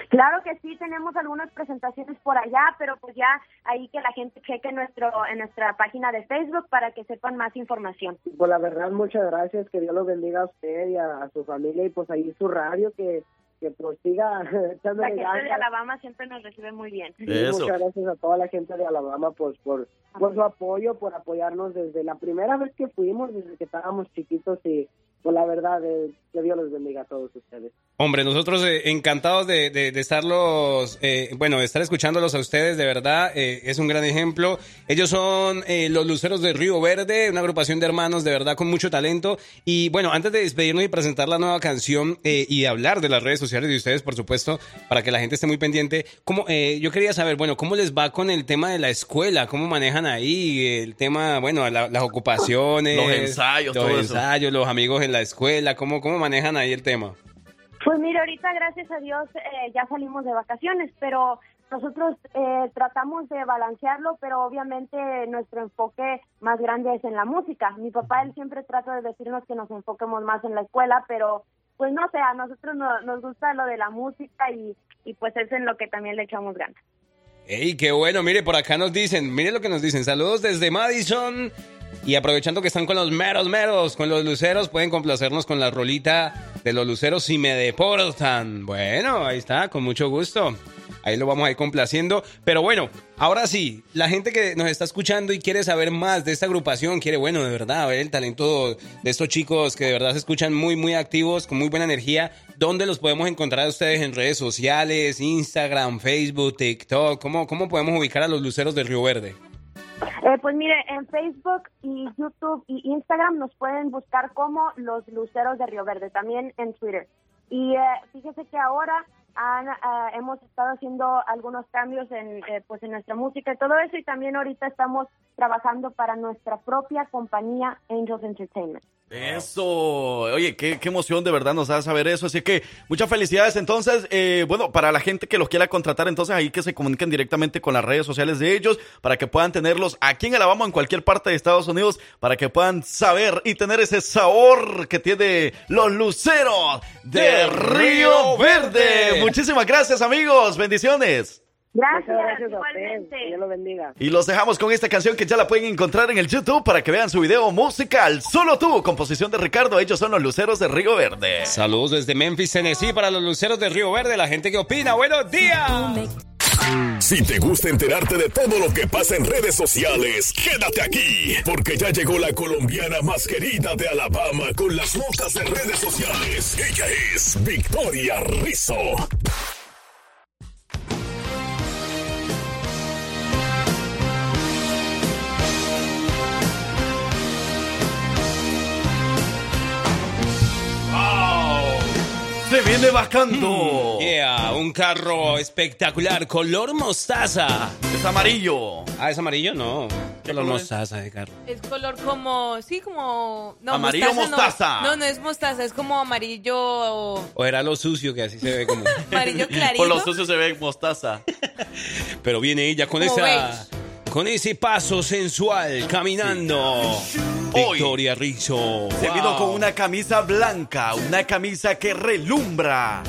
Claro que sí, tenemos algunas presentaciones por allá, pero pues ya ahí que la gente cheque nuestro en nuestra página de Facebook para que sepan más información. Pues la verdad, muchas gracias, que Dios los bendiga a usted y a, a su familia y pues ahí su radio que, que pues siga La gente de. Alabama siempre nos recibe muy bien. Sí, muchas gracias a toda la gente de Alabama pues por, por su apoyo, por apoyarnos desde la primera vez que fuimos, desde que estábamos chiquitos y pues la verdad, eh, que Dios los bendiga a todos ustedes. Hombre, nosotros eh, encantados de, de, de estarlos, eh, bueno, de estar escuchándolos a ustedes, de verdad, eh, es un gran ejemplo. Ellos son eh, los Luceros de Río Verde, una agrupación de hermanos de verdad con mucho talento. Y bueno, antes de despedirnos y presentar la nueva canción eh, y hablar de las redes sociales de ustedes, por supuesto, para que la gente esté muy pendiente, ¿cómo, eh, yo quería saber, bueno, ¿cómo les va con el tema de la escuela? ¿Cómo manejan ahí el tema, bueno, la- las ocupaciones? Los ensayos, los todo eso. ensayos, los amigos en la escuela, ¿cómo, cómo manejan ahí el tema? Pues mire, ahorita gracias a Dios eh, ya salimos de vacaciones, pero nosotros eh, tratamos de balancearlo, pero obviamente nuestro enfoque más grande es en la música. Mi papá él siempre trata de decirnos que nos enfoquemos más en la escuela, pero pues no sé, a nosotros no- nos gusta lo de la música y, y pues es en lo que también le echamos ganas. Ey, qué bueno, mire, por acá nos dicen, mire lo que nos dicen, saludos desde Madison. Y aprovechando que están con los meros meros, con los luceros, pueden complacernos con la rolita de los luceros si me deportan. Bueno, ahí está, con mucho gusto. Ahí lo vamos a ir complaciendo. Pero bueno, ahora sí, la gente que nos está escuchando y quiere saber más de esta agrupación, quiere, bueno, de verdad, ver el talento de estos chicos que de verdad se escuchan muy, muy activos, con muy buena energía. ¿Dónde los podemos encontrar a ustedes en redes sociales, Instagram, Facebook, TikTok? ¿Cómo, cómo podemos ubicar a los luceros de Río Verde? Eh, pues mire, en Facebook y YouTube y Instagram nos pueden buscar como los Luceros de Río Verde, también en Twitter. Y eh, fíjese que ahora han, ah, hemos estado haciendo algunos cambios en, eh, pues en nuestra música y todo eso, y también ahorita estamos trabajando para nuestra propia compañía Angels Entertainment. Eso, oye, qué, qué emoción de verdad nos da saber eso. Así que muchas felicidades. Entonces, eh, bueno, para la gente que los quiera contratar, entonces ahí que se comuniquen directamente con las redes sociales de ellos para que puedan tenerlos aquí en Alabama, en cualquier parte de Estados Unidos, para que puedan saber y tener ese sabor que tiene los luceros de Río Verde. Muchísimas gracias, amigos. Bendiciones. Gracias, gracias a igualmente. usted, Dios lo bendiga. Y los dejamos con esta canción que ya la pueden encontrar en el YouTube para que vean su video musical. Solo tú, composición de Ricardo. Ellos son los luceros de Río Verde. Saludos desde Memphis, Tennessee, para los luceros de Río Verde, la gente que opina. ¡Buenos días! Si te gusta enterarte de todo lo que pasa en redes sociales, quédate aquí, porque ya llegó la colombiana más querida de Alabama con las notas de redes sociales. Ella es Victoria Rizzo. Se viene bajando. Yeah, un carro espectacular, color mostaza. Es amarillo. Ah, ¿es amarillo? No. Color color es? mostaza de carro. Es color como, sí, como... No, Amarillo no. mostaza. No, no, es mostaza, es como amarillo, O era lo sucio que así se ve como. amarillo clarito. Por los sucios se ve mostaza. Pero viene ella con Como esa. Con ese paso sensual, caminando. Victoria Rizzo. Se Wow. vino con una camisa blanca, una camisa que relumbra,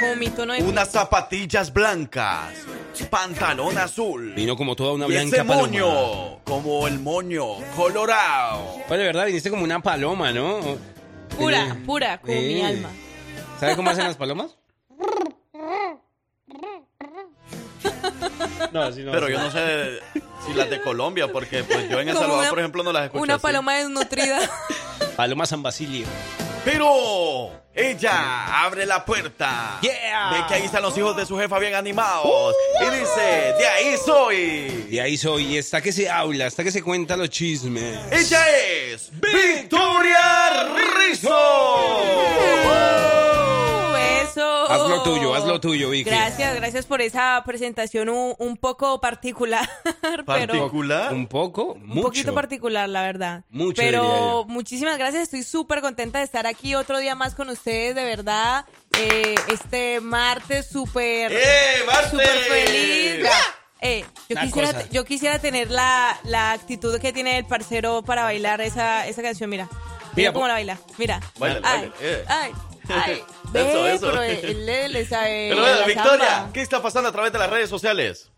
Como mi tono de unas zapatillas blancas, pantalón azul. Vino como toda una y blanca ese paloma. moño, como el moño colorado. Bueno, de verdad, viniste como una paloma, ¿no? pura, Tiene- pura, como mi Eh. alma. ¿Sabes cómo hacen las palomas? No, no. Pero yo no sé si las de Colombia, porque pues yo en El Salvador, una- por ejemplo, no las escucho Una así. paloma desnutrida. Paloma San Basilio. Pero ella abre la puerta. Yeah. Ve que ahí están los hijos de su jefa bien animados. y dice, de ahí soy. Y ahí soy, y está que se habla, está que se cuenta los chismes. Ella es Victoria Rizzo. Haz lo tuyo, haz lo tuyo, Vicky. Gracias, gracias por esa presentación un, un poco particular. pero ¿Particular? Un poco, un mucho. poquito particular, la verdad. Mucho, diría Pero yo. muchísimas gracias, estoy súper contenta de estar aquí otro día más con ustedes, de verdad. Eh, este martes súper ¡Eh, martes! súper feliz. Eh, yo, quisiera, yo quisiera tener la, la actitud que tiene el parcero para bailar esa, esa canción, mira. Mira, Mira, cómo la baila, mira. Baila, ay, baila, eh. ay, ay. Eso, eso. pero él, él le sabe Pero bueno, Victoria, samba. ¿qué está pasando a través de las redes sociales?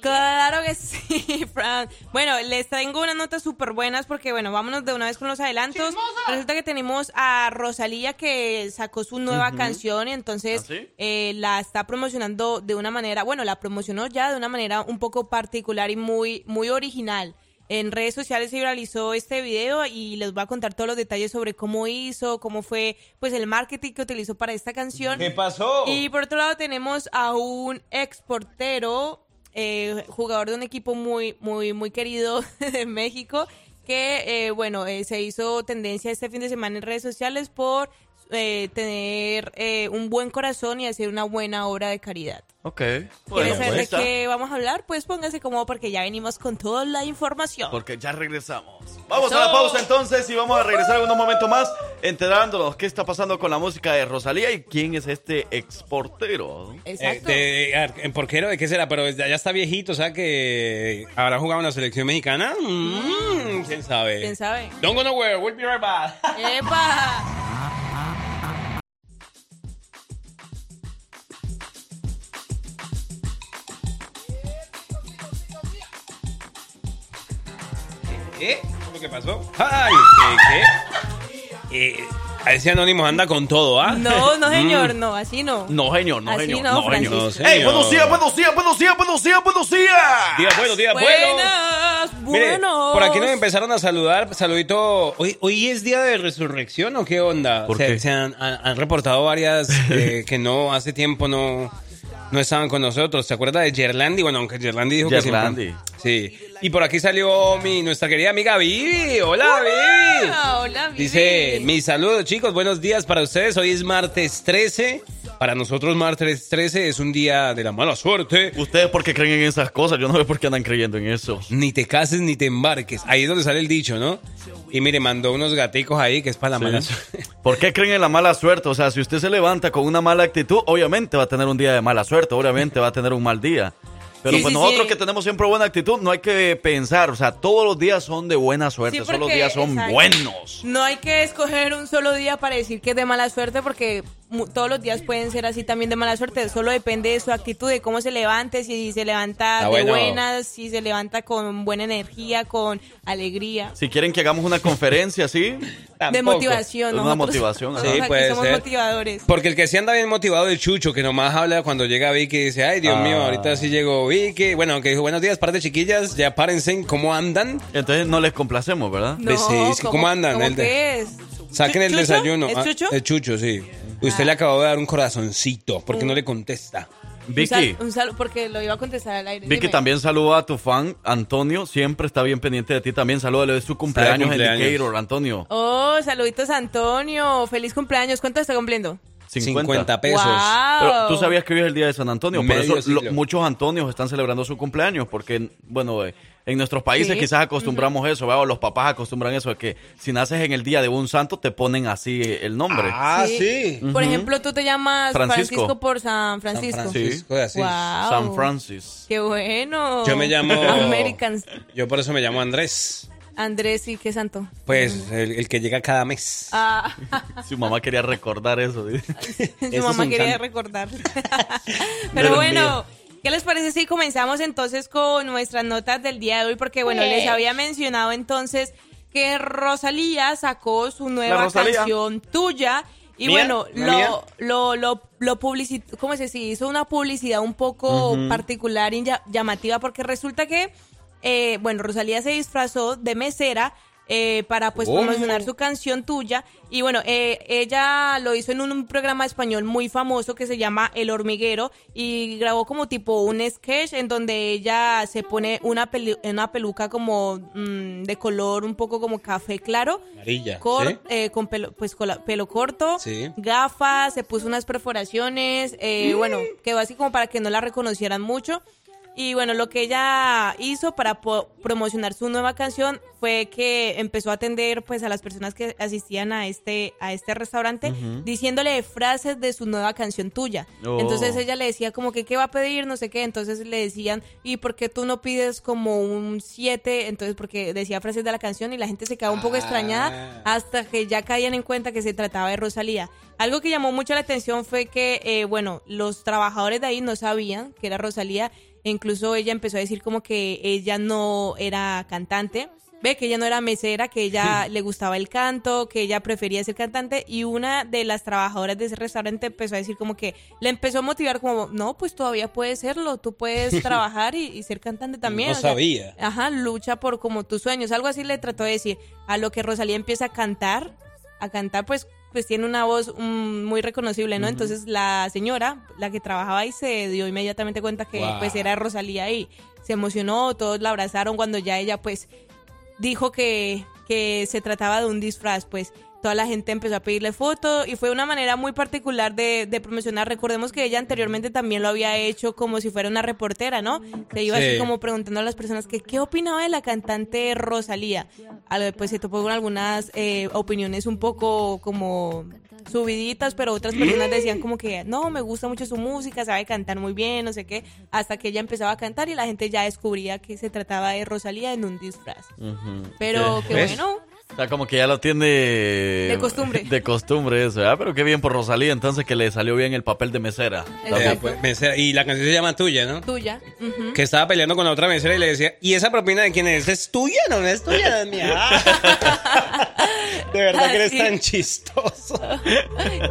Claro que sí, Fran. Bueno, les traigo unas notas súper buenas porque, bueno, vámonos de una vez con los adelantos. Resulta que tenemos a Rosalía que sacó su nueva canción y entonces ¿Ah, sí? eh, la está promocionando de una manera, bueno, la promocionó ya de una manera un poco particular y muy, muy original. En redes sociales se viralizó este video y les voy a contar todos los detalles sobre cómo hizo, cómo fue pues el marketing que utilizó para esta canción. ¿Qué pasó? Y por otro lado tenemos a un exportero, eh, jugador de un equipo muy, muy, muy querido de México, que, eh, bueno, eh, se hizo tendencia este fin de semana en redes sociales por eh, tener eh, un buen corazón y hacer una buena obra de caridad. Ok. ¿Quieres Bueno, saber pues de qué vamos a hablar? Pues póngase cómodo porque ya venimos con toda la información. Porque ya regresamos. Vamos a la pausa entonces y vamos a regresar en unos momentos más enterándonos qué está pasando con la música de Rosalía y quién es este exportero. Eh, Exacto. de- a ver, ¿En porquero de qué será? Pero ya ya está viejito, o sea que habrá jugado en la selección mexicana. Mm, ¿Quién sabe? ¿Quién sabe? Don't go nowhere, we'll be right back. ¡Epa! ¿Qué? ¿Qué que pasó? ¡Ay! ¿Qué? qué? Eh, a ese anónimo anda con todo, ¿ah? No, no, señor, Mm. no, así no. No, señor, no, Así señor. no, señor. No, ¡Ey, señor. buenos días, buenos días, buenos días, buenos días, buenos días! Días buenos, días buenos. Buenas, Mire, buenos. por aquí nos empezaron a saludar. Saludito. ¿Hoy, hoy es día de resurrección o qué onda? ¿Por se, qué? se han, han- han reportado varias eh, que no, hace tiempo no, no estaban con nosotros. ¿Se acuerda de Gerlandi? Bueno, aunque Gerlandi dijo Gerlandi. que siempre. Sí. Y por aquí salió mi, nuestra querida amiga Vivi. Hola, Vivi. Hola, Vivi. Dice, mis saludos chicos, buenos días para ustedes. Hoy es martes 13. Para nosotros martes 13 es un día de la mala suerte. Ustedes porque creen en esas cosas, yo no sé por qué andan creyendo en eso. Ni te cases ni te embarques. Ahí es donde sale el dicho, ¿no? Y mire, mandó unos gaticos ahí que es para la mala suerte. ¿Por qué creen en la mala suerte? O sea, si usted se levanta con una mala actitud, obviamente va a tener un día de mala suerte, obviamente va a tener un mal día. Pero Sí, pues sí, nosotros sí. que tenemos siempre buena actitud, no hay que pensar, o sea, todos los días son de buena suerte, Sí, todos los días son exacto. buenos. No hay que escoger un solo día para decir que es de mala suerte porque todos los días pueden ser así también de mala suerte. Solo depende de su actitud, de cómo se levante, si se levanta Ah, de bueno. buenas, si se levanta con buena energía, con alegría. Si quieren que hagamos una conferencia así, De Tampoco. motivación, Una nosotros- motivación, Sí, aquí puede somos ser. motivadores. Porque el que sí anda bien motivado es Chucho, que nomás habla cuando llega Vicky y dice, ay, Dios Ah. mío, ahorita sí llegó Vicky. Bueno, aunque dijo, buenos días, par de chiquillas, ya párense, ¿cómo andan? entonces no les complacemos, ¿verdad? No, sí, sí, ¿cómo andan? ¿Cómo El de- qué es? Saquen el ¿Chucho? desayuno. ¿Es Ah, Chucho? es Chucho, sí. Usted le acabó de dar un corazoncito, porque Mm. no le contesta. Vicky. Un, sal- un saludo, porque lo iba a contestar al aire. Vicky Dime. también saluda a tu fan, Antonio. Siempre está bien pendiente de ti también. Salúdale de su cumpleaños, en Antonio. Oh, saluditos Antonio. Feliz cumpleaños. ¿Cuánto está cumpliendo? 50 pesos. Wow. Pero tú sabías que hoy es el día de San Antonio. Por Medio eso lo- muchos Antonios están celebrando su cumpleaños. Porque, bueno, eh, en nuestros países Sí. quizás acostumbramos eso. ¿verdad? O los papás acostumbran eso. De que si naces en el día de un santo, te ponen así el nombre. Ah, sí. Por ejemplo, tú te llamas Francisco. Francisco, por San Francisco. San Francisco, así. Wow. San Francis. Qué bueno. Yo me llamo- Americans. Yo por eso me llamo Andrés. Andrés y qué santo. Pues el, el que llega cada mes. Ah, Su mamá quería recordar eso. su Eso mamá quería santo. recordar. Pero bueno, ¿qué les parece si comenzamos entonces con nuestras notas del día de hoy? Porque bueno, les había mencionado entonces que Rosalía sacó su nueva canción tuya. Y ¿Mía? bueno, lo, lo, lo, lo publicitó, ¿cómo se dice? Hizo una publicidad un poco particular y lla- llamativa porque resulta que, eh, bueno, Rosalía se disfrazó de mesera eh, para pues ¿Cómo? promocionar su canción tuya y bueno, eh, ella lo hizo en un, un programa español muy famoso que se llama El Hormiguero y grabó como tipo un sketch en donde ella se pone una, pelu- una peluca como mm, de color un poco como café claro Amarilla. cor- ¿sí? eh, con pelo, pues con la- pelo corto, Sí. gafas, se puso unas perforaciones, eh, bueno, quedó así como para que no la reconocieran mucho. Y bueno, lo que ella hizo para po- promocionar su nueva canción fue que empezó a atender pues a las personas que asistían a este a este restaurante diciéndole frases de su nueva canción tuya. Oh. Entonces ella le decía como que qué va a pedir, no sé qué, entonces le decían, "¿Y por qué tú no pides como un 7?" Entonces porque decía frases de la canción y la gente se quedaba un poco Ah. extrañada hasta que ya caían en cuenta que se trataba de Rosalía. Algo que llamó mucho la atención fue que, eh, bueno, los trabajadores de ahí no sabían que era Rosalía. Incluso ella empezó a decir como que ella no era cantante. Ve que ella no era mesera, que ella le gustaba el canto, que ella prefería ser cantante. Y una de las trabajadoras de ese restaurante empezó a decir como que le empezó a motivar como, no, pues todavía puedes serlo, tú puedes trabajar y, y ser cantante también. No o sea, sabía. Ajá, lucha por como tus sueños. Algo así le trató de decir. A lo que Rosalía empieza a cantar, a cantar, pues, pues tiene una voz mm, muy reconocible, ¿no? Entonces la señora, la que trabajaba ahí, se dio inmediatamente cuenta que Wow. pues era Rosalía y se emocionó, todos la abrazaron cuando ya ella pues dijo que, que se trataba de un disfraz, pues toda la gente empezó a pedirle fotos y fue una manera muy particular de, de promocionar. Recordemos que ella anteriormente también lo había hecho como si fuera una reportera, ¿no? Se iba Sí. así como preguntando a las personas que qué opinaba de la cantante Rosalía. A lo- Pues se topó con algunas eh, opiniones un poco como subiditas, pero otras personas decían como que no, me gusta mucho su música, sabe cantar muy bien, no sé qué, hasta que ella empezaba a cantar y la gente ya descubría que se trataba de Rosalía en un disfraz. Pero qué bueno. O sea, como que ya lo tiene... De costumbre. De costumbre eso, ¿verdad? Pero qué bien por Rosalía, entonces que le salió bien el papel de mesera. Eh, pues, mesera- y la canción se llama Tuya, ¿no? Tuya. Que estaba peleando con la otra mesera y le decía, ¿y esa propina de quién es? ¿Es tuya? No, no es tuya, es mía. de verdad que eres tan chistoso.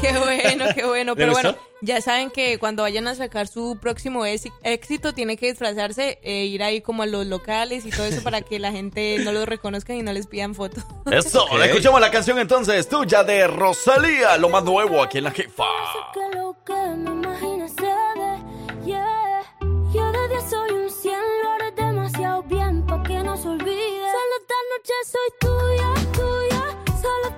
Qué bueno, qué bueno. ¿Le Pero bueno, gustó? Ya saben que cuando vayan a sacar su próximo éxi- éxito, tienen que disfrazarse, e ir ahí como a los locales y todo eso para que la gente no los reconozca y no les pidan fotos. Eso, Ok. escuchamos la canción entonces, tuya de Rosalía, lo más nuevo aquí en la jefa. que lo que me imagino se dé, yeah. Yo de 10 soy un 100, lo haré demasiado bien pa' que no se olvide. Solo esta noche soy tuya, tuya. Solo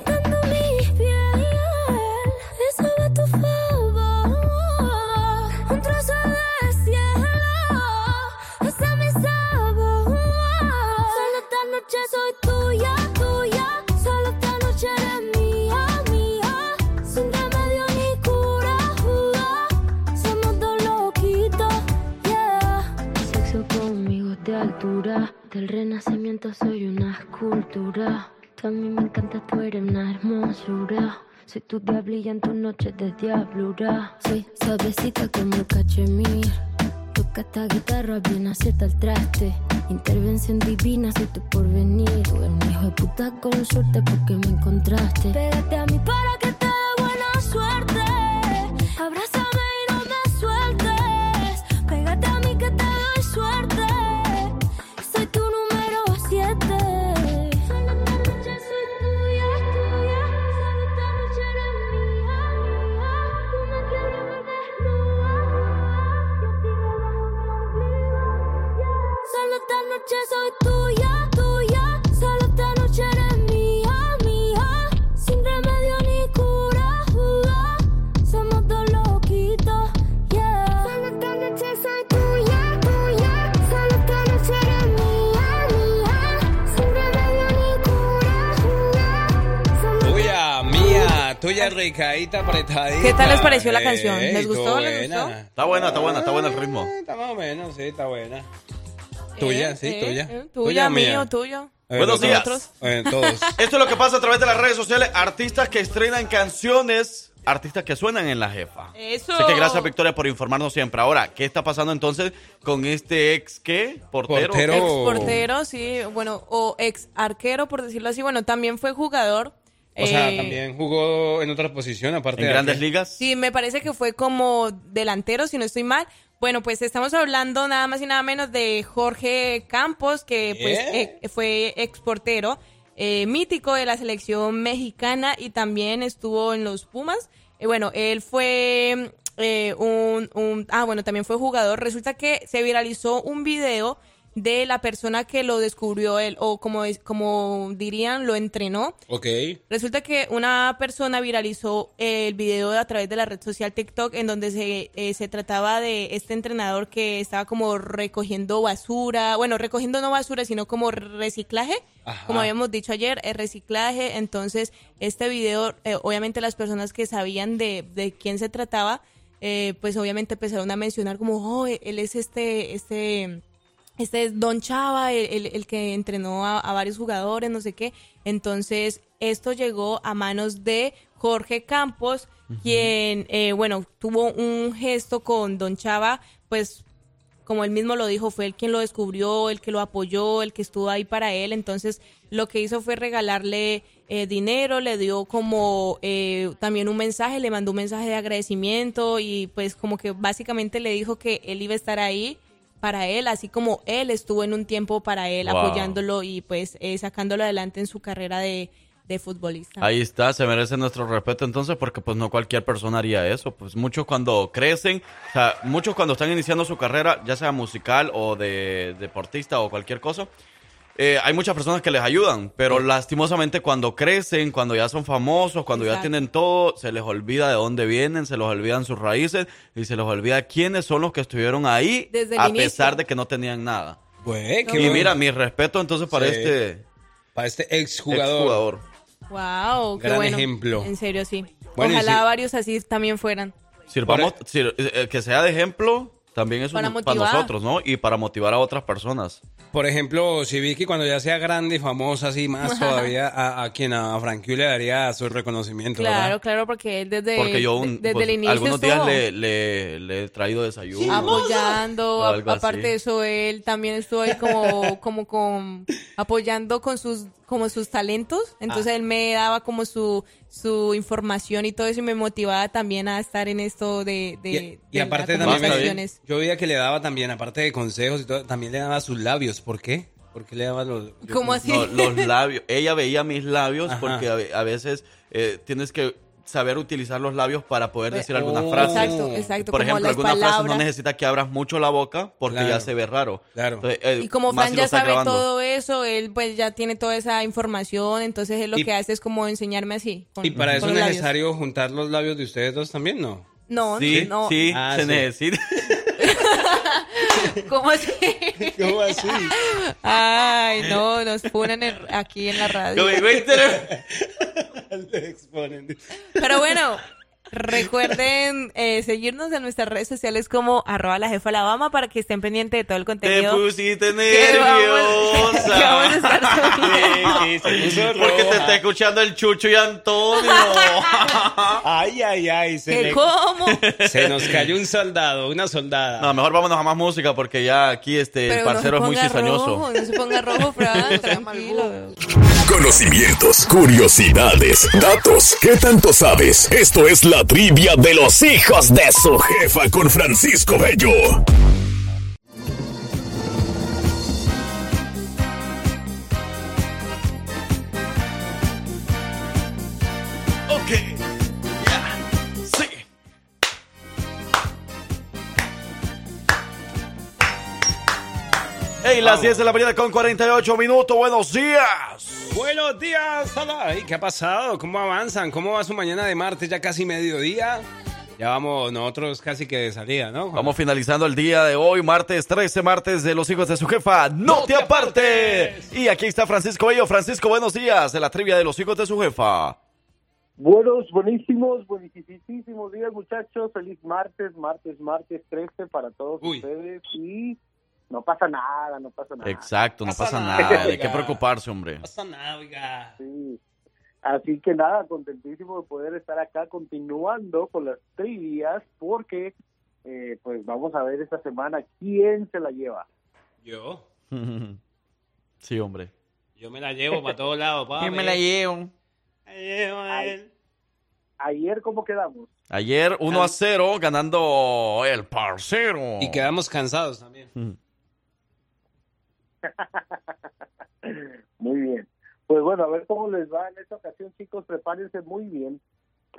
Del renacimiento soy una escultura. Mí me encanta, tú eres una hermosura. Soy tu diablilla en tus noches de diablura. Soy suavecita como cachemir. Toca esta guitarra bien acierta el traste. Intervención divina, soy tu porvenir. Eres un hijo de puta con suerte porque me encontraste. Pégate a mí para tuya ricadita, apretadita. ¿Qué tal les pareció la canción? ¿Les gustó? ¿Les buena. gustó? Está buena, está buena, está buena el ritmo. Está más o menos, sí, está buena. Tuya, Eh, sí, eh, tuya. eh, Tuya, mío, tuyo. Eh, Buenos días. Eh, todos. Esto es lo que pasa a través de las redes sociales. Artistas que estrenan canciones, artistas que suenan en la jefa. Eso. Así que gracias, Victoria, por informarnos siempre. Ahora, ¿qué está pasando entonces con este ex qué? Portero. Portero. Ex portero, sí, bueno, o ex arquero, por decirlo así. Bueno, también fue jugador. O sea, eh, también jugó en otra posición, aparte En de grandes aquí. ligas. Sí, me parece que fue como delantero, si no estoy mal. Bueno, pues estamos hablando nada más y nada menos de Jorge Campos, que pues eh, fue exportero eh, mítico de la selección mexicana y también estuvo en los Pumas. Eh, bueno, él fue eh, un, un... Ah, bueno, también fue jugador. Resulta que se viralizó un video de la persona que lo descubrió él, o como, como dirían, lo entrenó. Ok. Resulta que una persona viralizó el video a través de la red social TikTok en donde se, eh, se trataba de este entrenador que estaba como recogiendo basura, bueno, recogiendo no basura, sino como reciclaje, Ajá. como habíamos dicho ayer, el reciclaje. Entonces, este video, eh, obviamente las personas que sabían de, de quién se trataba, eh, pues obviamente empezaron a mencionar como, oh, él es este, este este es Don Chava, el, el- el que entrenó a, a varios jugadores, no sé qué. Entonces, esto llegó a manos de Jorge Campos, quien, eh, bueno, tuvo un gesto con Don Chava, pues, como él mismo lo dijo, fue el quien lo descubrió, el que lo apoyó, el que estuvo ahí para él. Entonces, lo que hizo fue regalarle eh, dinero, le dio como eh, también un mensaje, le mandó un mensaje de agradecimiento y pues como que básicamente le dijo que él iba a estar ahí para él, así como él estuvo en un tiempo para él, Wow. apoyándolo y pues eh, sacándolo adelante en su carrera de, de futbolista. Ahí está, se merece nuestro respeto entonces porque pues no cualquier persona haría eso. Pues muchos cuando crecen, o sea, muchos cuando están iniciando su carrera, ya sea musical o de deportista o cualquier cosa, eh, hay muchas personas que les ayudan, pero lastimosamente cuando crecen, cuando ya son famosos, cuando ya tienen todo, se les olvida de dónde vienen, se les olvidan sus raíces y se les olvida quiénes son los que estuvieron ahí Desde el a inicio. pesar de que no tenían nada. Qué y bueno. mira, mi respeto entonces para Sí. este Para este exjugador. exjugador. Wow, qué Gran bueno. ejemplo. En serio, sí. Bueno, Ojalá si- varios así también fueran. Sirvamos, sir- eh, que sea de ejemplo también es Para un- para nosotros, ¿no? Y para motivar a otras personas. Por ejemplo, si Vicky cuando ya sea grande y famosa así más todavía, a, a quien a Frankie le daría su reconocimiento, Claro, ¿verdad? claro, porque él desde, Porque yo de- un- desde pues, el inicio algunos estuvo días le, le- le he traído desayuno. apoyando, a- aparte de eso él también estuvo ahí como como con apoyando con sus como sus talentos, entonces Ah. él me daba como su su información y todo eso y me motivaba también a estar en esto de, de, Y, de y aparte las también, comunicaciones. yo veía que le daba también, aparte de consejos y todo, también le daba sus labios. ¿Por qué? ¿Por qué le daba los... yo- ¿Cómo así? No, los labios. Ella veía mis labios Ajá. porque a, ve- a veces eh, tienes que saber utilizar los labios para poder decir alguna Oh. frase. Exacto, exacto, Por ejemplo, alguna frase no palabras. necesita que abras mucho la boca porque Claro. ya se ve raro. Claro. Entonces, eh, Y como Fran si ya sabe grabando. todo eso, él pues ya tiene toda esa información, entonces él lo Y- que hace es como enseñarme así. con- Y para eso es labios. necesario juntar los labios de ustedes dos también, ¿no? No, Sí, no. sí, Ah, se sí. necesita. ¿Cómo así? ¿Cómo así? Ay, no, nos ponen en- aquí en la radio. Le exponen. Pero bueno, recuerden eh, seguirnos en nuestras redes sociales como arroba la jefa Alabama para que estén pendientes de todo el Te contenido. pusiste que vamos- nerviosa. que vamos a estar subiendo. Sí, se puso Porque te está escuchando el Chucho y Antonio. Ay, ay, ay. Se, ¿Qué le- cómo? se nos cayó un soldado, una soldada. No, mejor vámonos a más música porque ya aquí este el Pero no parcero se es muy ponga cizañoso. rojo, no se ponga rojo, Fran, tranquilo. Conocimientos, curiosidades, datos. ¿Qué tanto sabes? Esto es la trivia de los hijos de su jefa con Francisco Bello. Hey, las 10 de la mañana con 48 minutos. Buenos días. Buenos días, hola. Ay, ¿Qué ha pasado? ¿Cómo avanzan? ¿Cómo va su mañana de martes? Ya casi mediodía. Ya vamos nosotros casi que de salida, ¿no? Vamos finalizando el día de hoy, martes 13, martes de los hijos de su jefa. ¡No, te apartes! Y aquí está Francisco Bello. Francisco, buenos días de la trivia de los hijos de su jefa. Buenos, buenísimos, buenísimos días, muchachos. Feliz martes, martes, martes 13 para todos ustedes. Y no pasa nada, no pasa nada. Exacto, no Pasa pasa nada, nada. ¿De qué preocuparse, hombre? No pasa nada, oiga. Sí. Así que nada, contentísimo de poder estar acá continuando con las trivias porque eh, pues vamos a ver esta semana quién se la lleva. Yo, Sí, hombre. yo me la llevo para todos lados, papi. Yo me la llevo. La llevo a él. Ayer, ¿cómo quedamos? Ayer 1 a 0 ganando el parcero. Y quedamos cansados también. Muy bien. Pues bueno, a ver cómo les va en esta ocasión, chicos. Prepárense muy bien,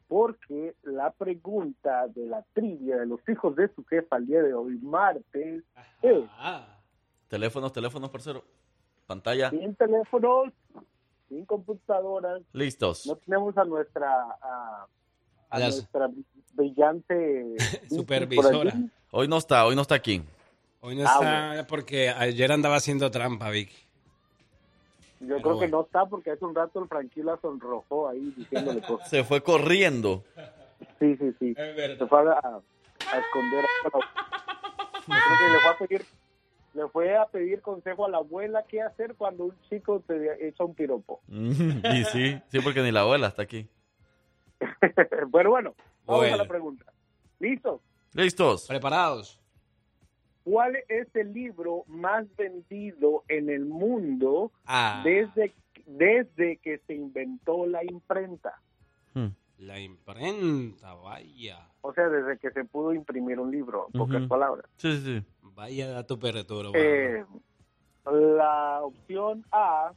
porque la pregunta de la trivia de los hijos de su jefa el día de hoy, martes, es: Ah, Teléfonos, teléfonos, parcero. Pantalla. sin teléfonos, sin computadoras, Listos. no tenemos a nuestra a, a A las- nuestra brillante Supervisora. Hoy no está, hoy no está aquí. Hoy no Ah, está porque ayer andaba haciendo trampa, Vicky. Yo creo que no está porque hace un rato el Frankie la sonrojó ahí diciéndole cosas. Se fue corriendo. Sí, sí, sí. Se fue a, esconder. le fue a pedir le fue a pedir consejo a la abuela qué hacer cuando un chico te echa un piropo. y sí, sí, porque ni la abuela está aquí. Pero bueno, vamos Bueno. a la pregunta. ¿Listos? Listos. Preparados. ¿Cuál es el libro más vendido en el mundo Ah. desde, desde que se inventó la imprenta? La imprenta, vaya. O sea, desde que se pudo imprimir un libro, en pocas palabras. Sí, sí. Vaya dato perturbo. Eh, la opción A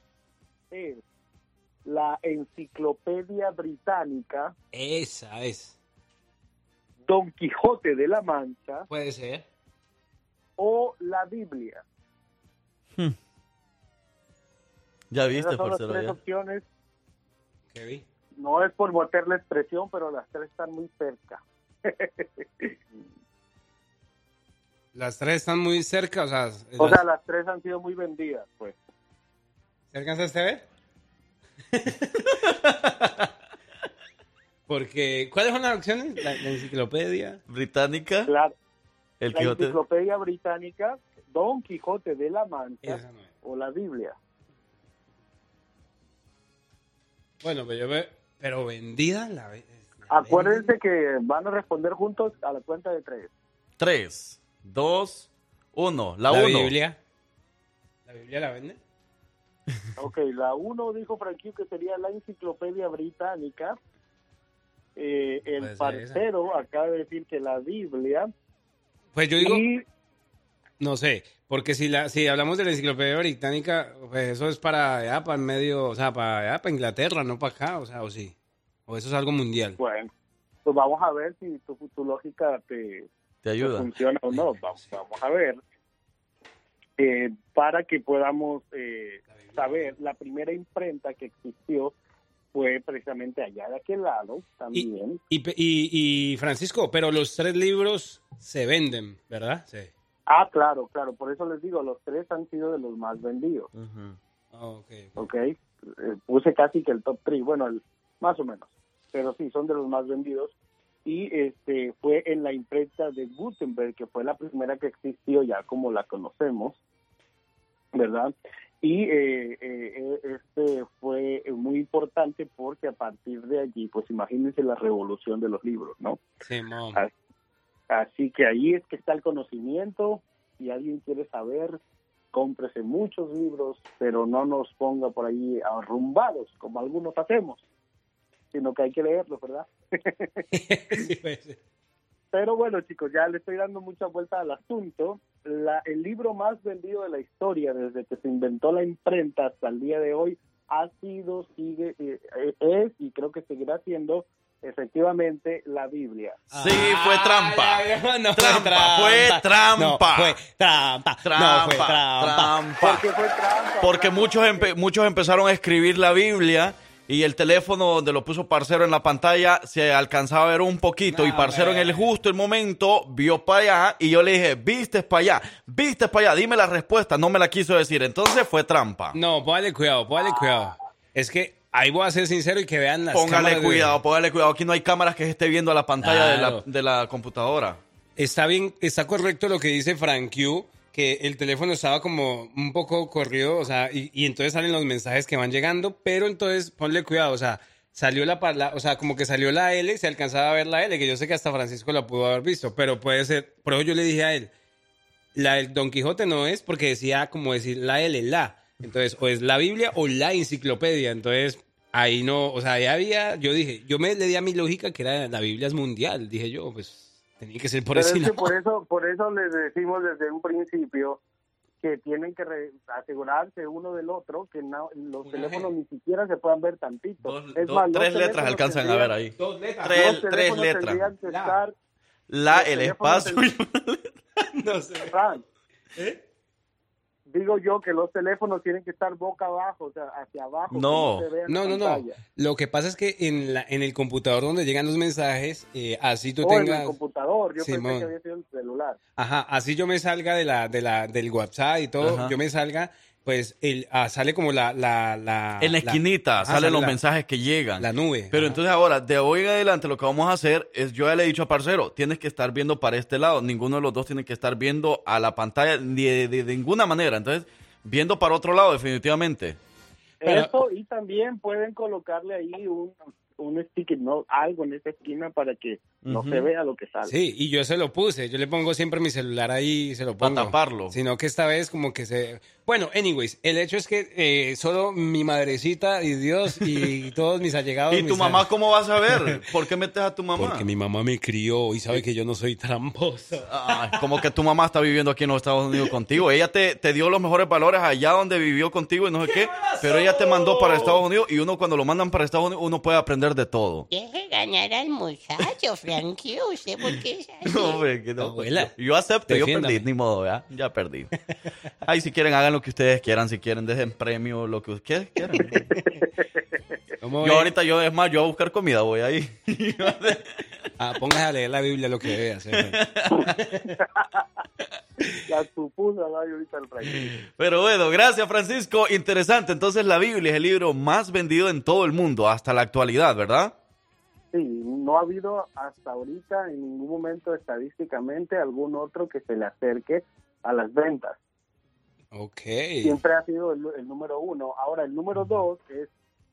es la Enciclopedia Británica, Esa es. Don Quijote de la Mancha Puede ser. O la Biblia. Ya viste, Esas son las tres ya. opciones. ¿Qué vi? No es por meterle expresión, pero las tres están muy cerca. Las tres están muy cerca, o sea... o las- sea, las tres han sido muy vendidas, pues. ¿Se alcanzaste a ver? Porque, ¿cuáles son las opciones? La, la enciclopedia. Británica. Claro. El la Quijote. Enciclopedia Británica, Don Quijote de la Mancha Esa no es. o la Biblia. Bueno, pero yo ve... Pero vendida la... ve- Acuérdense que van a responder juntos a la cuenta de tres. 3, 2, 1. La La 1. Biblia. ¿La Biblia la vende? Ok, la uno dijo Frankie que sería la enciclopedia británica. Eh, el ser parcero acaba de decir que la Biblia. Pues yo digo... Y No sé, porque si la si hablamos de la enciclopedia británica, pues eso es para allá, para el medio, o sea, para allá, para Inglaterra, no para acá, o sea, o sí. O eso es algo mundial. bueno, pues vamos a ver si tu, tu lógica te, Te te ayuda. funciona o no. Vamos, vamos a ver. Eh, para que podamos eh, saber, la primera imprenta que existió fue precisamente allá de aquel lado también. Y, pe- y, y, Francisco, pero los tres libros se venden, ¿verdad? Sí. Ah, claro, claro. Por eso les digo, los tres han sido de los más vendidos. Ah, ok. ¿ok? Eh, puse casi que el top 3, bueno, el- más o menos, pero sí, son de los más vendidos. Y este fue en la imprenta de Gutenberg, que fue la primera que existió ya como la conocemos, ¿verdad? Y eh, eh, este importante porque a partir de allí, pues imagínense la revolución de los libros, ¿no? Sí. Así, así que ahí es que está el conocimiento. Si alguien quiere saber, cómprese muchos libros, pero no nos ponga por ahí arrumbados, como algunos hacemos, sino que hay que leerlos, ¿verdad? Pero bueno, chicos, ya le estoy dando mucha vuelta al asunto. La, el libro más vendido de la historia desde que se inventó la imprenta hasta el día de hoy ha sido, sigue, eh, eh, es y creo que seguirá siendo efectivamente la Biblia. Sí, fue trampa. no fue Trampa, trampa. fue trampa. No, fue trampa. No, fue trampa. trampa. Porque fue trampa. Porque muchos, empe- muchos empezaron a escribir la Biblia y el teléfono donde lo puso Parcero en la pantalla se alcanzaba a ver un poquito y Parcero en el justo el momento vio para allá y yo le dije, viste para allá, viste para allá, dime la respuesta, no me la quiso decir, entonces fue trampa. No, póngale cuidado, póngale cuidado. Es que ahí voy a ser sincero y que vean las Póngale de- cuidado, póngale cuidado, aquí no hay cámaras que se esté viendo a la pantalla de, la, de la computadora. Está bien, está correcto lo que dice Frank Q, que el teléfono estaba como un poco corrido, o sea, y, y entonces salen los mensajes que van llegando, pero entonces ponle cuidado, o sea, salió la, la- o sea, como que salió la L, se alcanzaba a ver la L, que yo sé que hasta Francisco la pudo haber visto, pero puede ser, por eso yo le dije a él, la del Don Quijote no es porque decía como decir la L, la, entonces, o es la Biblia o la enciclopedia, entonces ahí no, o sea, ahí había, yo dije, yo me le di a mi lógica que era la Biblia es mundial, dije yo, pues tenía que ser por Pero ese es que lado. por eso, por eso les decimos desde un principio que tienen que re- asegurarse uno del otro que no- los teléfonos ni siquiera se puedan ver tantito. es dos- más, los tres letras alcanzan a ver ahí. Dos letras. los Tres- letras. estar- La, los el espacio. no sé. Digo yo que los teléfonos tienen que estar boca abajo, o sea, hacia abajo. No, se en no, no, no. Lo que pasa es que en, la, en el computador donde llegan los mensajes, eh, así tú O en tengas... el computador, yo Simón. pensé que había sido el celular. Ajá, así yo me salga de la, de la, del WhatsApp y todo, Ajá. yo me salga, pues el, ah, sale como la, la, la En la esquinita salen sale los la- mensajes que llegan. La nube. Pero entonces ahora, de hoy en adelante, lo que vamos a hacer es, yo ya le he dicho a Parcero, tienes que estar viendo para este lado. Ninguno de los dos tiene que estar viendo a la pantalla ni de, de- de ninguna manera. Entonces, viendo para otro lado, definitivamente. Eso y también pueden colocarle ahí un, un sticker, no, algo en esa esquina para que no se vea lo que sale. Sí, y yo se lo puse, yo le pongo siempre mi celular ahí y se lo pongo. taparlo. Sino que esta vez como que se... Bueno, anyways, el hecho es que eh, solo mi madrecita y Dios y todos mis allegados... ¿Y tu mamá cómo va a saber? ¿Por qué metes a tu mamá? Porque mi mamá me crió y sabe que yo no soy tramposa. Como que tu mamá está viviendo aquí en los Estados Unidos contigo. Ella te, te dio los mejores valores allá donde vivió contigo y no sé qué, pero ella te mandó para Estados Unidos y uno cuando lo mandan para Estados Unidos uno puede aprender de todo. Deje ganar al muchacho, Frankie. ¿Usted por qué es así? No, hombre, que no. Abuela, Yo, yo acepto, yo perdí, ni modo, ¿ya? Ya perdí. Ay, si quieren, hagan lo que ustedes quieran, si quieren, dejen premio, lo que ustedes quieran. ¿Cómo Yo ahorita, yo, es más, yo a buscar comida voy ahí. Ah, póngase a leer la Biblia lo que debe hacer. Las pupusas hay ahorita el Frankie. Pero bueno, gracias Francisco. Interesante. Entonces la Biblia es el libro más vendido en todo el mundo hasta la actualidad, ¿verdad? Sí, no ha habido hasta ahorita en ningún momento estadísticamente algún otro que se le acerque a las ventas. Ok. Siempre ha sido el, el número uno. Ahora, el número dos es,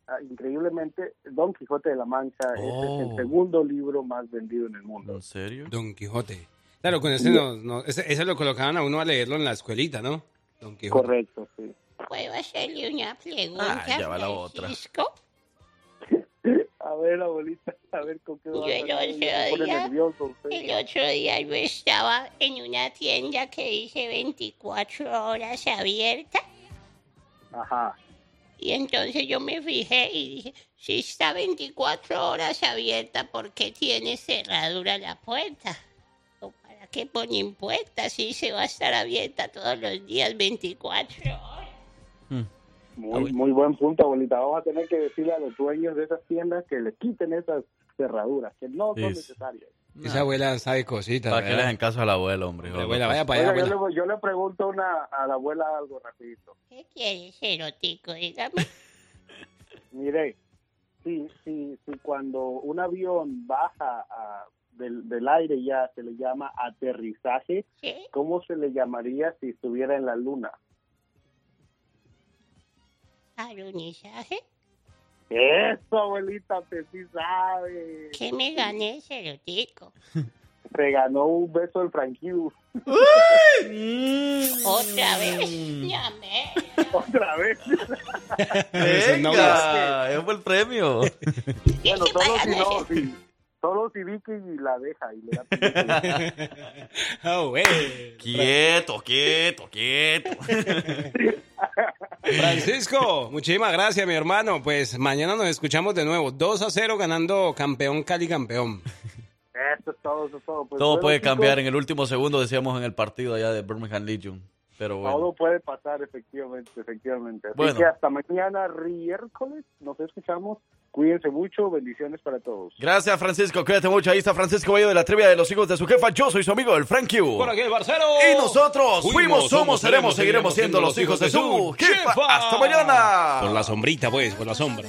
ah, increíblemente, Don Quijote de la Mancha. Ese es Oh. el segundo libro más vendido en el mundo. ¿En serio? Don Quijote. Claro, con ese, no, no- ese, ese lo colocaban a uno a leerlo en la escuelita, ¿no? Don Quijote. Correcto, sí. ¿Puedo hacerle una pregunta, Ah, ya va la otra. Francisco? A ver, abuelita, a ver con qué va Yo a el otro día, nervioso el otro día yo estaba en una tienda que dice 24 horas abierta Ajá. y entonces yo me fijé y dije, si está 24 horas abierta, ¿por qué tiene cerradura la puerta? ¿O para qué ponen puerta si se va a estar abierta todos los días 24 horas? Muy, muy buen punto, abuelita. Vamos a tener que decirle a los dueños de esas tiendas que le quiten esas cerraduras, que no son Sí. necesarias. Esa abuela sabe cositas. Para que le hagan caso a la abuela, hombre. La abuela, vaya para allá, Oiga, yo, le, yo le pregunto una, a la abuela algo rapidito. ¿Qué quieres, erótico? Dígame. Mire, si, si, si cuando un avión baja a- del, del aire ya se le llama aterrizaje, ¿Sí? ¿cómo se le llamaría si estuviera en la luna? ¿Alunizaje? Eso, abuelita, usted sí sabe. ¿Qué me gané ese lotico? Se ganó un beso del Frankie. Otra vez. Llamé. Otra vez. Venga, ese fue el premio. Bueno, solo si no, si, solo si Vicky la deja y le da Ah, güey. Quieto, quieto, quieto. Francisco, muchísimas gracias, mi hermano. Pues mañana nos escuchamos de nuevo. 2 a 0 ganando campeón Cali campeón. Eso es todo, eso es todo. Pues, Todo bueno, puede chicos, cambiar en el último segundo, decíamos en el partido allá de Birmingham Legion. Pero bueno. Todo puede pasar, efectivamente, efectivamente. Así Bueno. que hasta mañana, miércoles, nos escuchamos. Cuídense mucho, bendiciones para todos. Gracias, Francisco. Cuídate mucho. Ahí está Francisco Bello de la trivia de los hijos de su jefa. Yo soy su amigo, el Frank Q. Por aquí el Barcelo. Y nosotros fuimos, somos, seremos, seguiremos siendo los hijos de su jefa. Hasta mañana. Por la sombrita, pues, por la sombra.